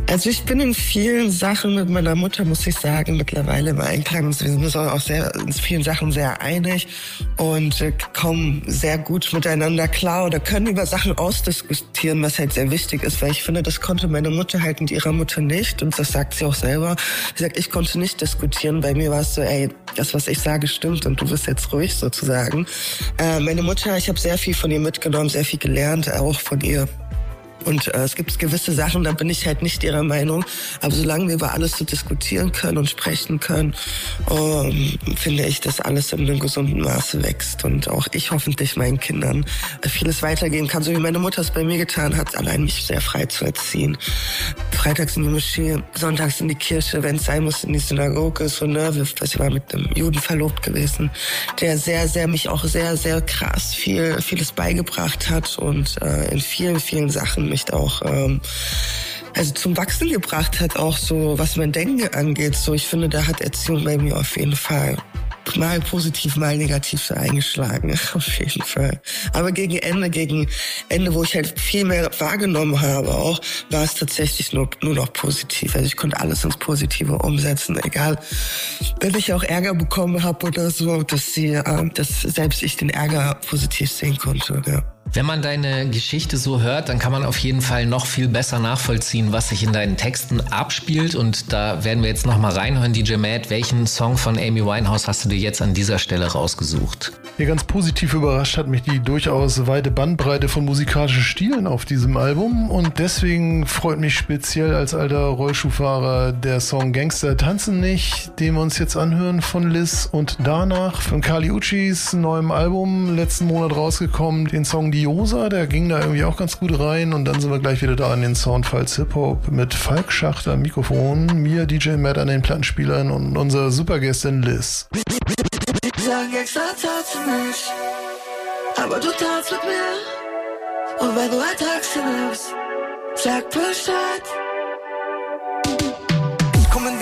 also ich bin in vielen Sachen mit meiner Mutter, muss ich sagen, mittlerweile im Einklang. Wir sind uns auch sehr, in vielen Sachen sehr einig und äh, kommen sehr gut miteinander klar oder können über Sachen ausdiskutieren, was halt sehr wichtig ist, weil ich finde, das konnte meine Mutter halt mit ihrer Mutter nicht und das sagt sie auch selber. Sie sagt, ich konnte nicht diskutieren. Bei mir war es so, ey, das, was ich sage, stimmt und du bist jetzt ruhig sozusagen. Äh, meine Mutter, ich habe sehr viel von ihr mitgenommen, sehr viel gelernt, auch von ihr Und äh, es gibt gewisse Sachen, da bin ich halt nicht ihrer Meinung. Aber solange wir über alles so diskutieren können und sprechen können, ähm, finde ich, dass alles in einem gesunden Maße wächst. Und auch ich hoffentlich meinen Kindern äh, vieles weitergeben kann, so wie meine Mutter es bei mir getan hat, allein mich sehr frei zu erziehen. Freitags in die Moschee, sonntags in die Kirche, wenn es sein muss, in die Synagoge. So, ne, ich war mit einem Juden verlobt gewesen, der sehr, sehr, mich auch sehr, sehr krass viel, vieles beigebracht hat und äh, in vielen, vielen Sachen mich auch ähm, also zum Wachsen gebracht hat, auch so was mein Denken angeht. So, ich finde, da hat Erziehung bei mir auf jeden Fall mal positiv, mal negativ eingeschlagen, auf jeden Fall. Aber gegen Ende, gegen Ende, wo ich halt viel mehr wahrgenommen habe, auch war es tatsächlich nur, nur noch positiv. Also ich konnte alles ins Positive umsetzen, egal, wenn ich auch Ärger bekommen habe oder so, dass sie, äh, dass selbst ich den Ärger positiv sehen konnte. Ja. Wenn man deine Geschichte so hört, dann kann man auf jeden Fall noch viel besser nachvollziehen, was sich in deinen Texten abspielt. Und da werden wir jetzt noch mal reinhören, DJ Matt. Welchen Song von Amy Winehouse hast du dir jetzt an dieser Stelle rausgesucht? Ja, ganz positiv überrascht hat mich die durchaus weite Bandbreite von musikalischen Stilen auf diesem Album. Und deswegen freut mich speziell als alter Rollschuhfahrer der Song Gangster tanzen nicht, den wir uns jetzt anhören von Liz. Und danach von Kali Uchis neuem Album letzten Monat rausgekommen, den Song Diosa, der ging da irgendwie auch ganz gut rein. Und dann sind wir gleich wieder da an den Soundfiles Hip-Hop mit Falk Schachter am Mikrofon, mir DJ Matt an den Plattenspielern und unserer Supergästin Liz. Sagen extra tanzt nicht, aber du tanzt mit mir. Und wenn du ein Taxi nimmst, sag Bescheid.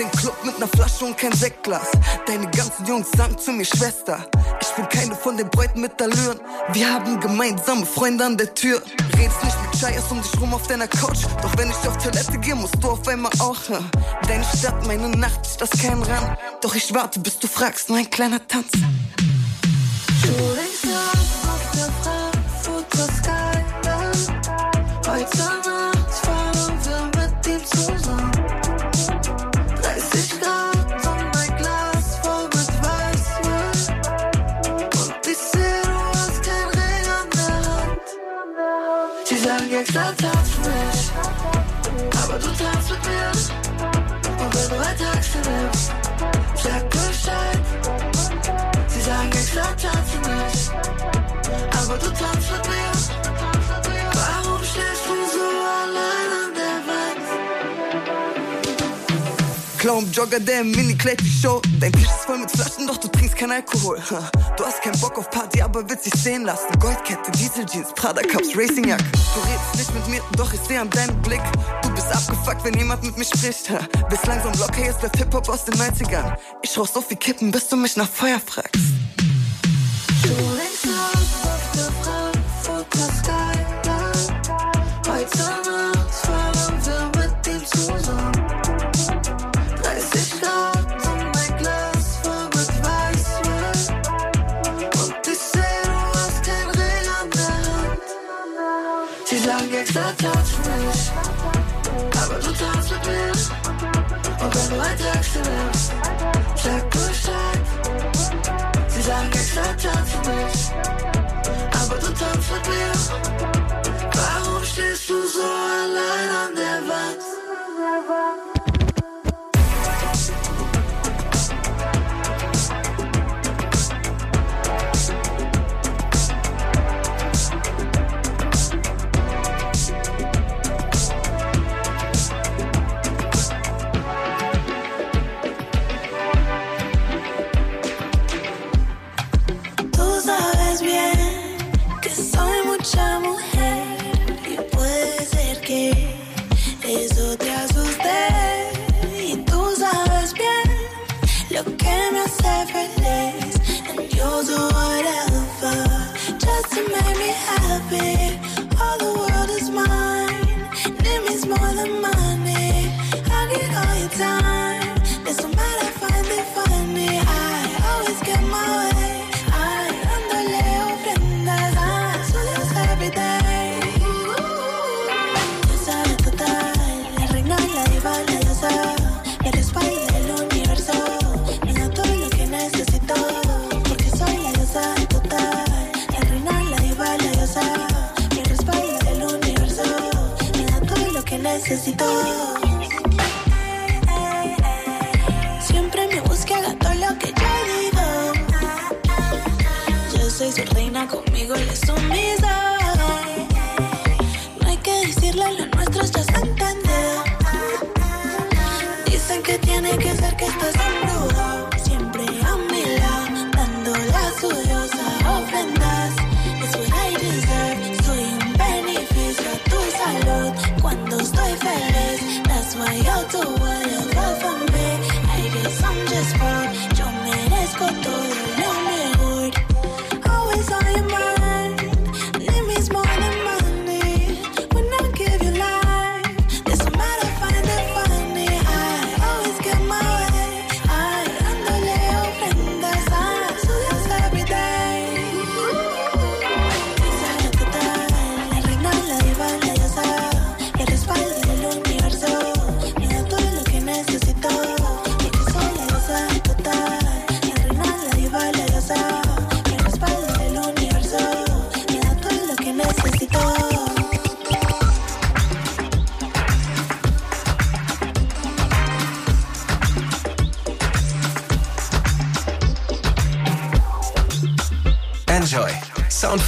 Den Club mit ner Flasche und kein Sektglas. Deine ganzen Jungs sagen zu mir Schwester. Ich bin keine von den Bräuten mit Allüren. Wir haben gemeinsame Freunde an der Tür. Redest nicht mit Scheiß um dich rum auf deiner Couch. Doch wenn ich auf Toilette gehe, musst du auf einmal auch. Deine Stadt, meine Nacht, ich lass keinen ran. Doch ich warte, bis du fragst, nur ein kleiner Tanz. Shooting Sie sagen extra tanz nicht, aber du tanzt mit mir. Und wenn du ein Taxi nimmst, sag Bescheid. Sie sagen extra tanzen nicht, aber du tanzt mit mir. Clown Jogger, der im Mini-Kleid die Show. Dein Tisch ist voll mit Flaschen, doch du trinkst kein Alkohol. Du hast keinen Bock auf Party, aber willst dich sehen lassen. Goldkette, Diesel Jeans, Prada Cups, Racingjack. Du redest nicht mit mir, doch ich seh an deinem Blick. Du bist abgefuckt, wenn jemand mit mir spricht. Bist langsam locker, jetzt bleibt Hip-Hop aus den 90ern. Ich rauch so viel Kippen, bis du mich nach Feuer fragst. Shooting Stars auf der Frankfurter mir. Und wenn du ein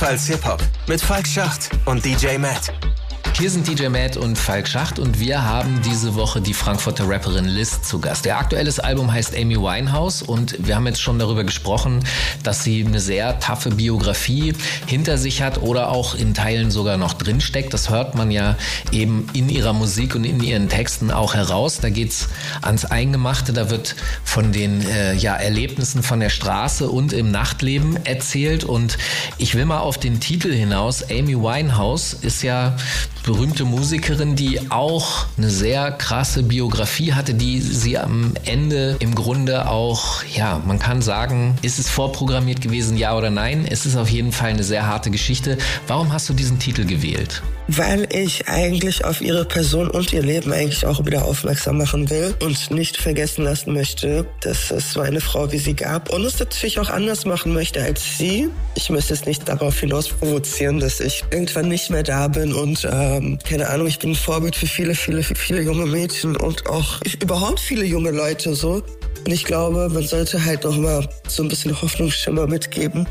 Soundfiles Hip-Hop mit Falk Schacht und DJ Matt. Hier sind DJ Matt und Falk Schacht und wir haben diese Woche die Frankfurter Rapperin Liz zu Gast. Ihr aktuelles Album heißt Amy Winehouse und wir haben jetzt schon darüber gesprochen, dass sie eine sehr taffe Biografie hinter sich hat oder auch in Teilen sogar noch drinsteckt. Das hört man ja eben in ihrer Musik und in ihren Texten auch heraus. Da geht's ans Eingemachte, da wird von den äh, ja, Erlebnissen von der Straße und im Nachtleben erzählt und ich will mal auf den Titel hinaus. Amy Winehouse ist ja berühmte Musikerin, die auch eine sehr krasse Biografie hatte, die sie am Ende im Grunde auch, ja, man kann sagen, ist es vorprogrammiert gewesen, ja oder nein? Es ist auf jeden Fall eine sehr harte Geschichte. Warum hast du diesen Titel gewählt? Weil ich eigentlich auf ihre Person und ihr Leben eigentlich auch wieder aufmerksam machen will und nicht vergessen lassen möchte, dass es so eine Frau wie sie gab und es natürlich auch anders machen möchte als sie. Ich möchte es nicht darauf hinaus provozieren, dass ich irgendwann nicht mehr da bin und ähm, keine Ahnung, ich bin ein Vorbild für viele, viele, viele junge Mädchen und auch überhaupt viele junge Leute so. Und ich glaube, man sollte halt noch mal so ein bisschen Hoffnungsschimmer mitgeben,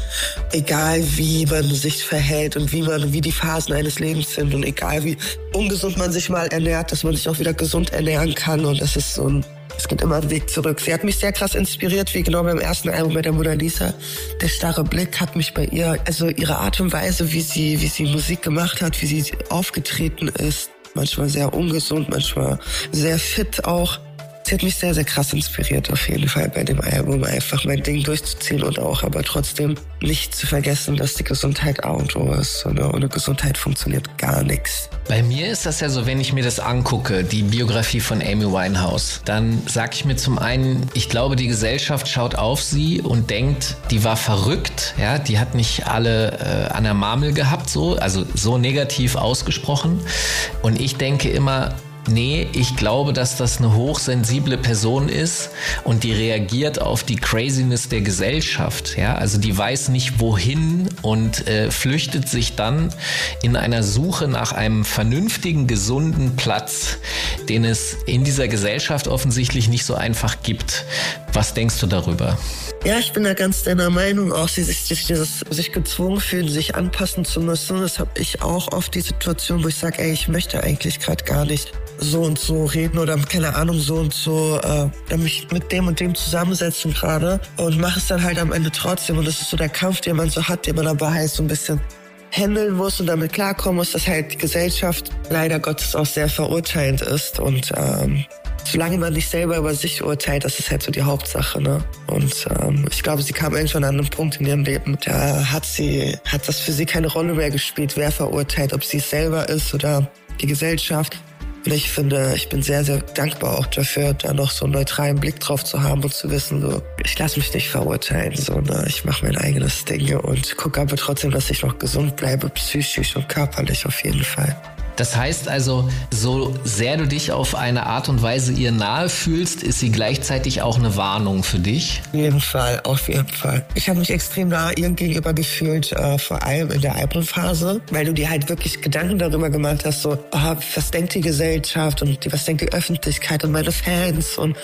egal wie man sich verhält und wie man, wie die Phasen eines Lebens sind und egal wie ungesund man sich mal ernährt, dass man sich auch wieder gesund ernähren kann. Und das ist so ein es geht immer einen Weg zurück. Sie hat mich sehr krass inspiriert, wie genau beim ersten Album bei der Mona Lisa. Der starre Blick hat mich bei ihr, also ihre Art und Weise, wie sie, wie sie Musik gemacht hat, wie sie aufgetreten ist, manchmal sehr ungesund, manchmal sehr fit auch. Sie hat mich sehr, sehr krass inspiriert, auf jeden Fall bei dem Album, einfach mein Ding durchzuziehen und auch aber trotzdem nicht zu vergessen, dass die Gesundheit A und O ist. Und ohne Gesundheit funktioniert gar nichts. Bei mir ist das ja so, wenn ich mir das angucke, die Biografie von Amy Winehouse, dann sag ich mir zum einen, ich glaube, die Gesellschaft schaut auf sie und denkt, die war verrückt, ja, die hat nicht alle äh, an der Marmel gehabt, so, also so negativ ausgesprochen. Und ich denke immer, Nee, ich glaube, dass das eine hochsensible Person ist und die reagiert auf die Craziness der Gesellschaft. Ja, also die weiß nicht wohin und äh, flüchtet sich dann in einer Suche nach einem vernünftigen, gesunden Platz, den es in dieser Gesellschaft offensichtlich nicht so einfach gibt. Was denkst du darüber? Ja, ich bin da ganz deiner Meinung. Auch sie sich, sich, dieses, sich gezwungen fühlen, sich anpassen zu müssen. Das habe ich auch oft die Situation, wo ich sage, ey, ich möchte eigentlich gerade gar nicht so und so reden oder keine Ahnung so und so äh, mich mit dem und dem zusammensetzen gerade und mache es dann halt am Ende trotzdem und das ist so der Kampf, den man so hat, den man aber halt so ein bisschen handeln muss und damit klarkommen muss, dass halt die Gesellschaft leider Gottes auch sehr verurteilend ist und ähm, solange man nicht selber über sich urteilt, das ist halt so die Hauptsache, ne? Und ähm, ich glaube, sie kam irgendwann an einen Punkt in ihrem Leben, da hat sie, hat das für sie keine Rolle mehr gespielt, wer verurteilt, ob sie es selber ist oder die Gesellschaft. Und ich finde, ich bin sehr, sehr dankbar auch dafür, da noch so einen neutralen Blick drauf zu haben und zu wissen, so, ich lasse mich nicht verurteilen, so, ne? ich mache mein eigenes Ding und gucke aber trotzdem, dass ich noch gesund bleibe, psychisch und körperlich auf jeden Fall. Das heißt also, so sehr du dich auf eine Art und Weise ihr nahe fühlst, ist sie gleichzeitig auch eine Warnung für dich? Auf jeden Fall, auf jeden Fall. Ich habe mich extrem nah ihr gegenüber gefühlt, äh, vor allem in der Albumphase, weil du dir halt wirklich Gedanken darüber gemacht hast, so, ah, was denkt die Gesellschaft und was denkt die Öffentlichkeit und meine Fans und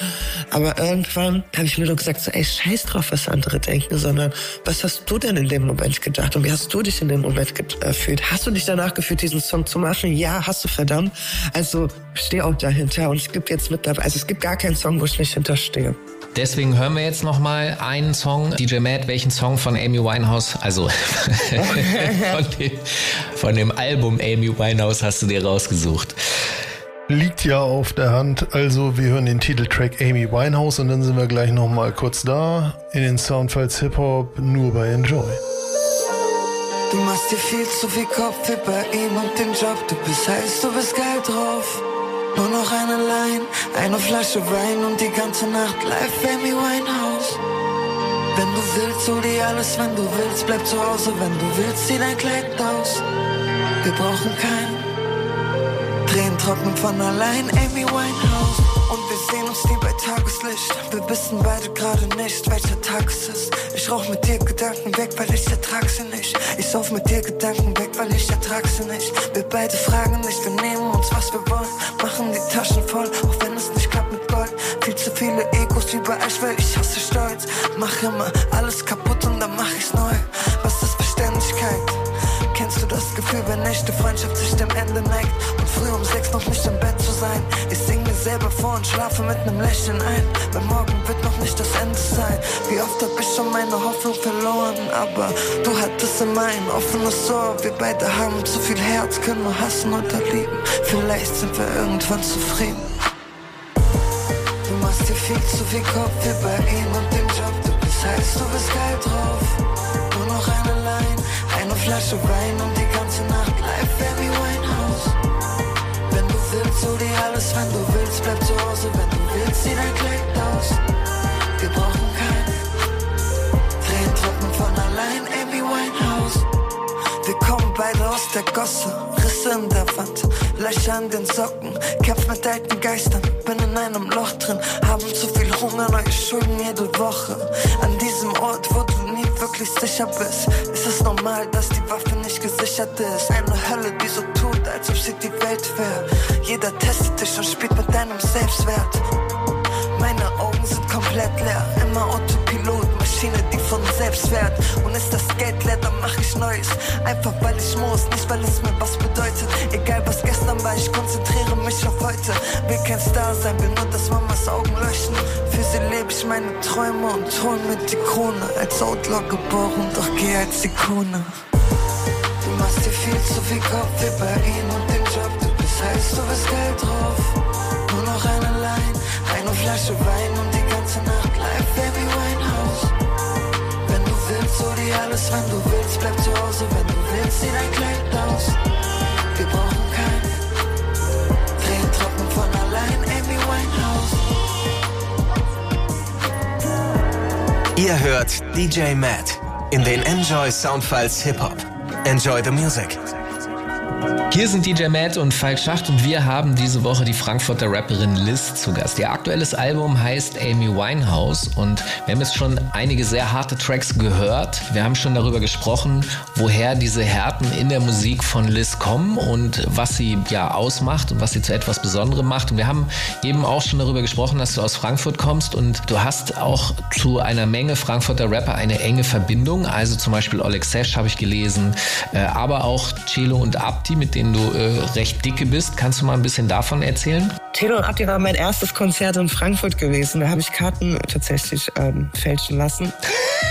aber irgendwann habe ich mir nur gesagt, so, ey, scheiß drauf, was andere denken, sondern was hast du denn in dem Moment gedacht und wie hast du dich in dem Moment gefühlt? Hast du dich danach gefühlt, diesen Song zu machen? Ja, hast du verdammt. Also steh auch dahinter und es gibt jetzt mittlerweile, also es gibt gar keinen Song, wo ich nicht hinterstehe. Deswegen hören wir jetzt noch mal einen Song. DJ Matt, welchen Song von Amy Winehouse, also von, dem, von dem Album Amy Winehouse hast du dir rausgesucht? Liegt ja auf der Hand. Also wir hören den Titeltrack Amy Winehouse und dann sind wir gleich noch mal kurz da in den Soundfiles Hip Hop nur bei Enjoy. Du machst dir viel zu viel Kopf bei ihm und dem Job. Du bist heiß, du bist geil drauf. Nur noch eine Line, eine Flasche Wein und die ganze Nacht live Amy Winehouse. Wenn du willst, hol dir alles, wenn du willst, bleib zu Hause, wenn du willst, zieh dein Kleid aus. Wir brauchen keinen. Tränen trocknen von allein, Amy Winehouse. Und wir sehen uns nie bei Tageslicht. Wir wissen beide gerade nicht, welcher Tag es ist. Ich rauch mit dir Gedanken weg, weil ich ertrag sie nicht. Ich sauf mit dir Gedanken weg, weil ich ertrag sie nicht. Wir beide fragen nicht, wir nehmen uns, was wir wollen. Machen die Taschen voll, auch wenn es nicht klappt mit Gold. Viel zu viele Egos überall, weil ich hasse Stolz. Mach immer alles kaputt und dann mach ich's neu. Was ist Beständigkeit? Kennst du das Gefühl, wenn echte Freundschaft sich dem Ende neigt und noch nicht im Bett zu sein? Ich sing mir selber vor und schlafe mit nem Lächeln ein, weil morgen wird noch nicht das Ende sein. Wie oft hab ich schon meine Hoffnung verloren, aber du hattest immer ein offenes Ohr. Wir beide haben zu viel Herz, können nur hassen oder lieben. Vielleicht sind wir irgendwann zufrieden. Du machst dir viel zu viel Kopf bei ihm und dem Job. Du bist heiß, du bist geil drauf. Nur noch eine Line, eine Flasche Wein und die ganze Nacht live. Hol dir alles, wenn du willst, bleib zu Hause, wenn du willst, zieh dein Kleid aus. Wir brauchen keinen. Tränen trocknen von allein, Amy Winehouse. Wir kommen beide aus der Gosse, Risse in der Wand, Löcher an den Socken, kämpf mit alten Geistern, bin in einem Loch drin, haben zu viel Hunger, neue Schulden jede Woche. An diesem Ort, wo du nie wirklich sicher bist, ist es normal, dass die Waffe nicht gesichert ist. Eine Hölle, die so tut, als ob sie die Welt wäre. Jeder testet dich und spielt mit deinem Selbstwert. Meine Augen sind komplett leer, immer Autopilot, Maschine, die von selbst fährt. Und ist das Geld leer, dann mach ich Neues. Einfach weil ich muss, nicht weil es mir was bedeutet. Egal was gestern war, ich konzentriere mich auf heute. Will kein Star sein, will nur, dass Mamas Augen leuchten. Für sie lebe ich meine Träume und hol mir die Krone. Als Outlaw geboren, doch geh als Ikone. Machst dir viel zu viel Kopf bei ihm und dem Job. Du bist heiß, du bist geil drauf. Nur noch eine Line, eine Flasche Wein und die ganze Nacht live Baby Winehouse. Wenn du willst, hol dir alles, wenn du willst, bleib zu Hause, wenn du willst, zieh dein Kleid aus. Wir brauchen keinen. Tränen trocknen von allein, Amy Winehouse. Ihr hört DJ Matt in den Enjoy Soundfiles Hip Hop. Enjoy the music. Hier sind DJ Matt und Falk Schacht und wir haben diese Woche die Frankfurter Rapperin Liz zu Gast. Ihr aktuelles Album heißt Amy Winehouse und wir haben jetzt schon einige sehr harte Tracks gehört. Wir haben schon darüber gesprochen, woher diese Härten in der Musik von Liz kommen und was sie ja ausmacht und was sie zu etwas Besonderem macht. Und wir haben eben auch schon darüber gesprochen, dass du aus Frankfurt kommst und du hast auch zu einer Menge Frankfurter Rapper eine enge Verbindung. Also zum Beispiel Oleg Sesh habe ich gelesen, äh, aber auch Celo und Abdi, mit denen du äh, recht dicke bist. Kannst du mal ein bisschen davon erzählen? Telo und Abdi war mein erstes Konzert in Frankfurt gewesen. Da habe ich Karten tatsächlich ähm, fälschen lassen,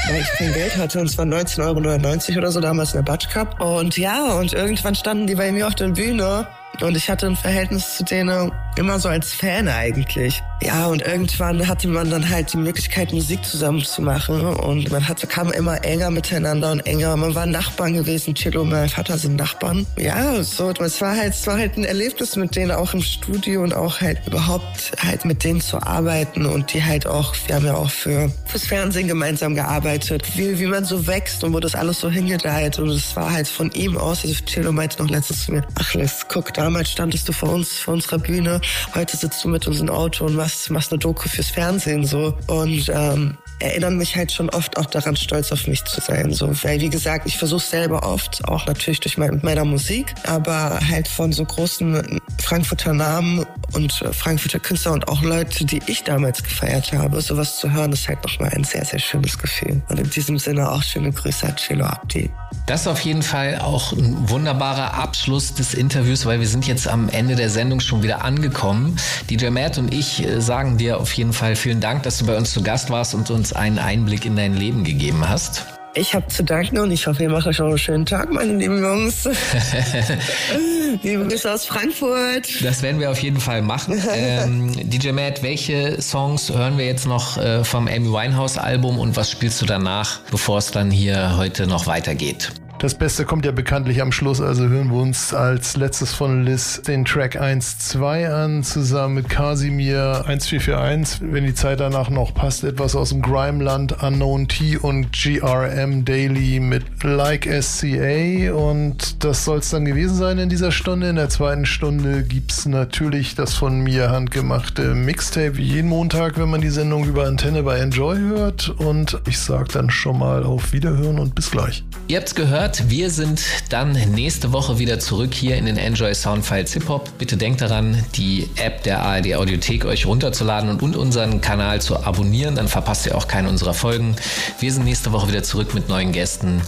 weil ich kein Geld hatte. Und zwar 19,99 Euro oder so damals in der Batsch Cup. Und ja, und irgendwann standen die bei mir auf der Bühne. Und ich hatte ein Verhältnis zu denen immer so als Fan eigentlich. Ja, und irgendwann hatte man dann halt die Möglichkeit, Musik zusammen zu machen. Und man hatte, kam immer enger miteinander und enger. Man war Nachbarn gewesen. Chilo und mein Vater sind Nachbarn. Ja, so, es war halt, es war halt ein Erlebnis mit denen auch im Studio und auch halt überhaupt halt mit denen zu arbeiten. Und die halt auch, wir haben ja auch für, fürs Fernsehen gemeinsam gearbeitet. Wie, wie man so wächst und wo das alles so hingedeiht. Und es war halt von ihm aus, also Chilo meinte noch letztens zu mir, ach, guck da damals standest du vor uns, vor unserer Bühne, heute sitzt du mit uns im Auto und machst, machst eine Doku fürs Fernsehen so. Und ähm, erinnern mich halt schon oft auch daran, stolz auf mich zu sein. So. Weil, wie gesagt, ich versuche selber oft, auch natürlich durch mein, meiner Musik, aber halt von so großen Frankfurter Namen und äh, Frankfurter Künstler und auch Leute, die ich damals gefeiert habe, sowas zu hören, ist halt nochmal ein sehr, sehr schönes Gefühl. Und in diesem Sinne auch schöne Grüße an Chilo Abdi. Das ist auf jeden Fall auch ein wunderbarer Abschluss des Interviews, weil wir sind jetzt am Ende der Sendung schon wieder angekommen. DJ Matt und ich äh, sagen dir auf jeden Fall vielen Dank, dass du bei uns zu Gast warst und uns einen Einblick in dein Leben gegeben hast. Ich habe zu danken und ich hoffe, ihr macht euch auch einen schönen Tag, meine lieben Jungs. Liebe Grüße aus Frankfurt. Das werden wir auf jeden Fall machen. Ähm, DJ Matt, welche Songs hören wir jetzt noch äh, vom Amy Winehouse Album und was spielst du danach, bevor es dann hier heute noch weitergeht? Das Beste kommt ja bekanntlich am Schluss, also hören wir uns als letztes von Liz den Track 1-2 an, zusammen mit Casimir 1441. Wenn die Zeit danach noch passt, etwas aus dem Grimeland, Unknown T und GRM Daily mit Like SCA. Und das soll es dann gewesen sein in dieser Stunde. In der zweiten Stunde gibt's natürlich das von mir handgemachte Mixtape, wie jeden Montag, wenn man die Sendung über Antenne bei Enjoy hört. Und ich sag dann schon mal auf Wiederhören und bis gleich. Ihr habt's gehört, wir sind dann nächste Woche wieder zurück hier in den Enjoy Soundfiles Hip Hop. Bitte denkt daran, die App der ARD Audiothek euch runterzuladen und, unseren Kanal zu abonnieren, dann verpasst ihr auch keine unserer Folgen. Wir sind nächste Woche wieder zurück mit neuen Gästen.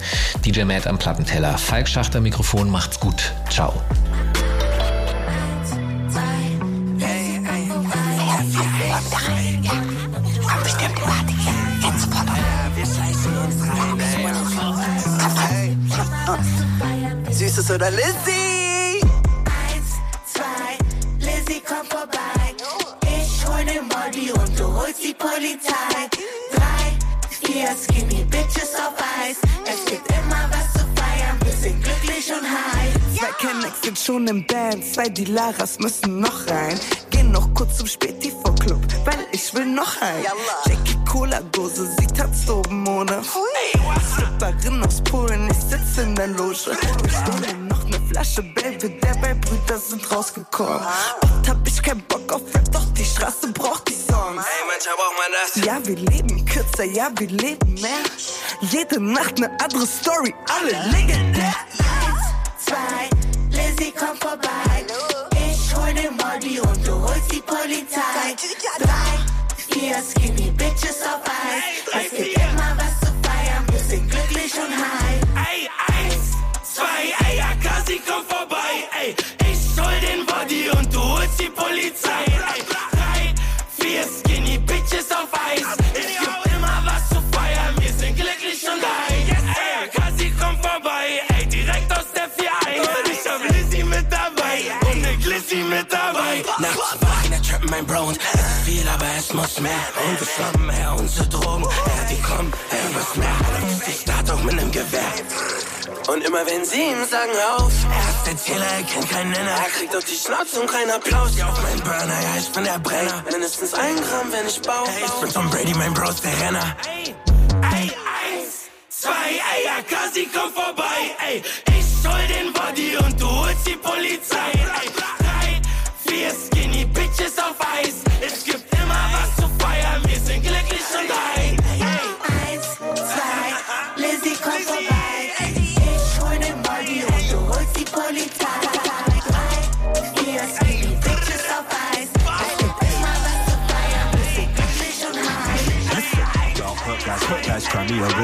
DJ Matt am Plattenteller, Falk Schachter Mikrofon, macht's gut. Ciao. Süßes oder Lizzie? Eins, zwei, Lizzie komm vorbei. Ich hol den Molly und du holst die Polizei. Drei, vier Skinny sind schon im Band, zwei Dilaras müssen noch rein. Gehen noch kurz zum Späti vor Club, weil ich will noch ein. Jackie Cola Dose, sie tanzt oben ohne. Stripperin aus Polen, ich sitz in der Loge. Ich hole noch ne Flasche, Baby, der bei Brüder sind rausgekommen. Oft hab ich keinen Bock auf Rap, doch die Straße braucht die Songs. Hey, manchmal braucht man das. Ja, wir leben kürzer, ja, wir leben mehr. Jede Nacht ne andere Story, alle legendär. Eins, zwei, Lizzie komm vorbei. Ich hol den Molly und du holst die Polizei. Drei, vier Skinny Bitches auf Eis. Es gibt immer was zu feiern, wir sind glücklich und high. Ey, eins, zwei, ey, Akasi, komm vorbei, ey. Ich hol den Body und du holst die Polizei, mein Bro, und es ist viel, aber es muss mehr. Und wir schwammen her, unsere Drogen, ja, die kommen, her, was mehr. Ich start auch mit nem Gewehr. Und immer wenn sie ihm sagen auf, er ist der Zähler, er kennt keinen Nenner. Er kriegt auf die Schnauze und keinen Applaus. Ja, auf meinen Burner, ja, ich bin der Brenner. Mindestens ein Gramm, wenn ich baue. Hey, ich bin Tom Brady, mein Bro ist der Renner. Ey, eins, zwei, ey, Akasi, komm vorbei, ey. Ich hol den Body und du holst die Polizei, ey. Drei, vier Skinny Bitches auf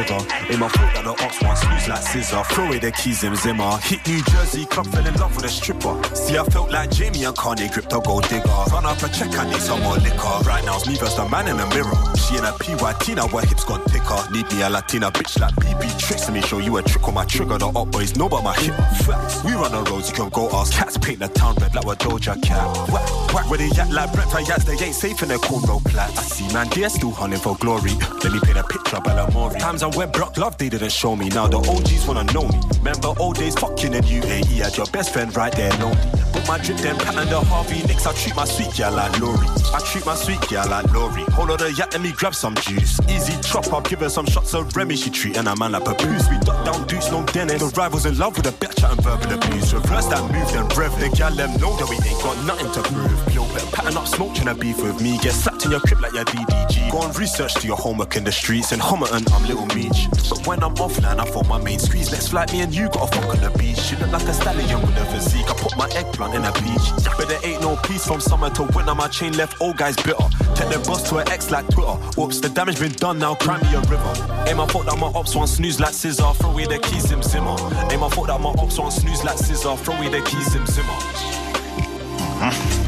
glitter. In my foot, got the smooth like scissor. Throw away the keys in Zimmer. Hit New Jersey, club fell in love with a stripper. See, I felt like Jamie and Kanye gripped a gold digger. Run up a check, I need some more liquor. Right now, it's me versus the man in the mirror. She in a PYT, now her hips gone thicker. Need me a Latina bitch like BB tricks to me. Show you a trick on my trigger. The op boys know about my hip. Facts. We run the roads, you can go ask. Cats paint the town red like a Doja cat. Whack, whack, where they act like breakfast yaks, they ain't safe in their cornrow plat. I see man, they're still hunting for glory. Let me paint a picture, of Bellamore. of. Times I went broke love, they didn't show me. Now the OGs wanna know me. Remember old days fucking in UAE. Had your best friend right there lonely. Put my drip then pattern the Harvey Nicks. I treat my sweet girl like Lori. I treat my sweet girl like Lori. Hold on the yacht, let me grab some juice. Easy chop, I'll give her some shots of Remy. She treating a man like a booze. We duck down dudes, no Dennis. The rivals in love with a bitch and verbal abuse. Reverse that move, then rev. The gal them know that we ain't got nothing to prove. Yo, better pattern up smoke, tryna beef with me. Get slapped in your crib like your DDG. Go and research to your homework in the streets. In Homerton, I'm Little Meech. But when I'm offline, I phone my main squeeze. Next flight, me and you gotta fuck on the beach. She look like a stallion with a physique. I put my eggplant in a bleach. But there ain't no peace from summer to winter. My chain left old guys bitter. Take their boss to an ex like Twitter. Whoops, the damage been done now. Cry me a river. Aim, my thought that my ops want snooze like scissor. Throw away the keys, Zim Zimmer. Aim, my thought that my ops want snooze like scissor. Throw away the keys, Zim Zimmer. Listen.